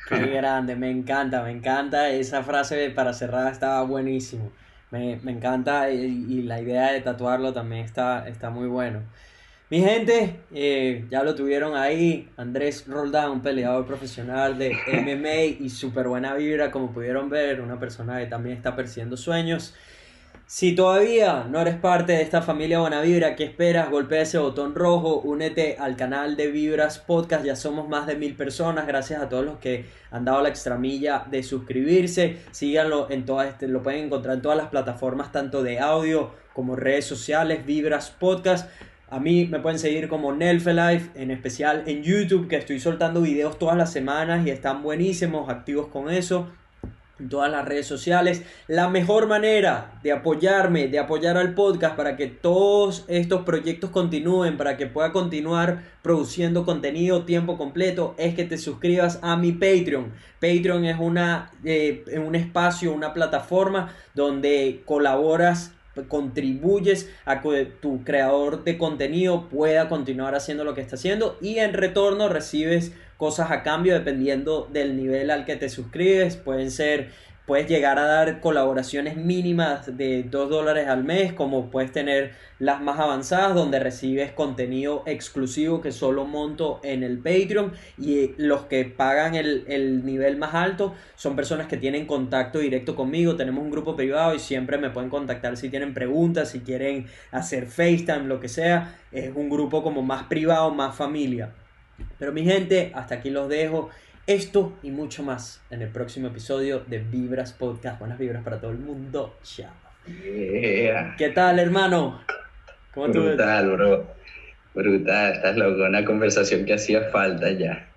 Qué grande, me encanta, me encanta. Esa frase para cerrar estaba buenísimo. Me, me encanta y, y la idea de tatuarlo también está, está muy bueno. Mi gente, eh, ya lo tuvieron ahí, Andrés Roldán, un peleador profesional de MMA y súper buena vibra, como pudieron ver, una persona que también está persiguiendo sueños. Si todavía no eres parte de esta familia Buena Vibra, ¿qué esperas? Golpea ese botón rojo, únete al canal de Vibras Podcast, ya somos más de mil personas, gracias a todos los que han dado la extramilla de suscribirse, síganlo en todas, este, lo pueden encontrar en todas las plataformas, tanto de audio como redes sociales, Vibras Podcast. A mí me pueden seguir como Nelfelife, en especial en YouTube, que estoy soltando videos todas las semanas y están buenísimos, activos con eso en todas las redes sociales. La mejor manera de apoyarme, de apoyar al podcast para que todos estos proyectos continúen, para que pueda continuar produciendo contenido tiempo completo, es que te suscribas a mi Patreon. Patreon es una, eh, un espacio, una plataforma donde colaboras contribuyes a que tu creador de contenido pueda continuar haciendo lo que está haciendo y en retorno recibes cosas a cambio dependiendo del nivel al que te suscribes. Pueden ser, puedes llegar a dar colaboraciones mínimas de 2 dólares al mes, como puedes tener las más avanzadas donde recibes contenido exclusivo que solo monto en el Patreon y los que pagan el, el nivel más alto son personas que tienen contacto directo conmigo. Tenemos un grupo privado y siempre me pueden contactar si tienen preguntas, si quieren hacer FaceTime, lo que sea. Es un grupo como más privado, más familia. Pero mi gente, hasta aquí los dejo. Esto y mucho más en el próximo episodio de Vibras Podcast. Buenas vibras para todo el mundo. Chao. Yeah. ¿Qué tal, hermano? ¿Cómo tú? Brutal, bro. Brutal, estás loco. Una conversación que hacía falta ya.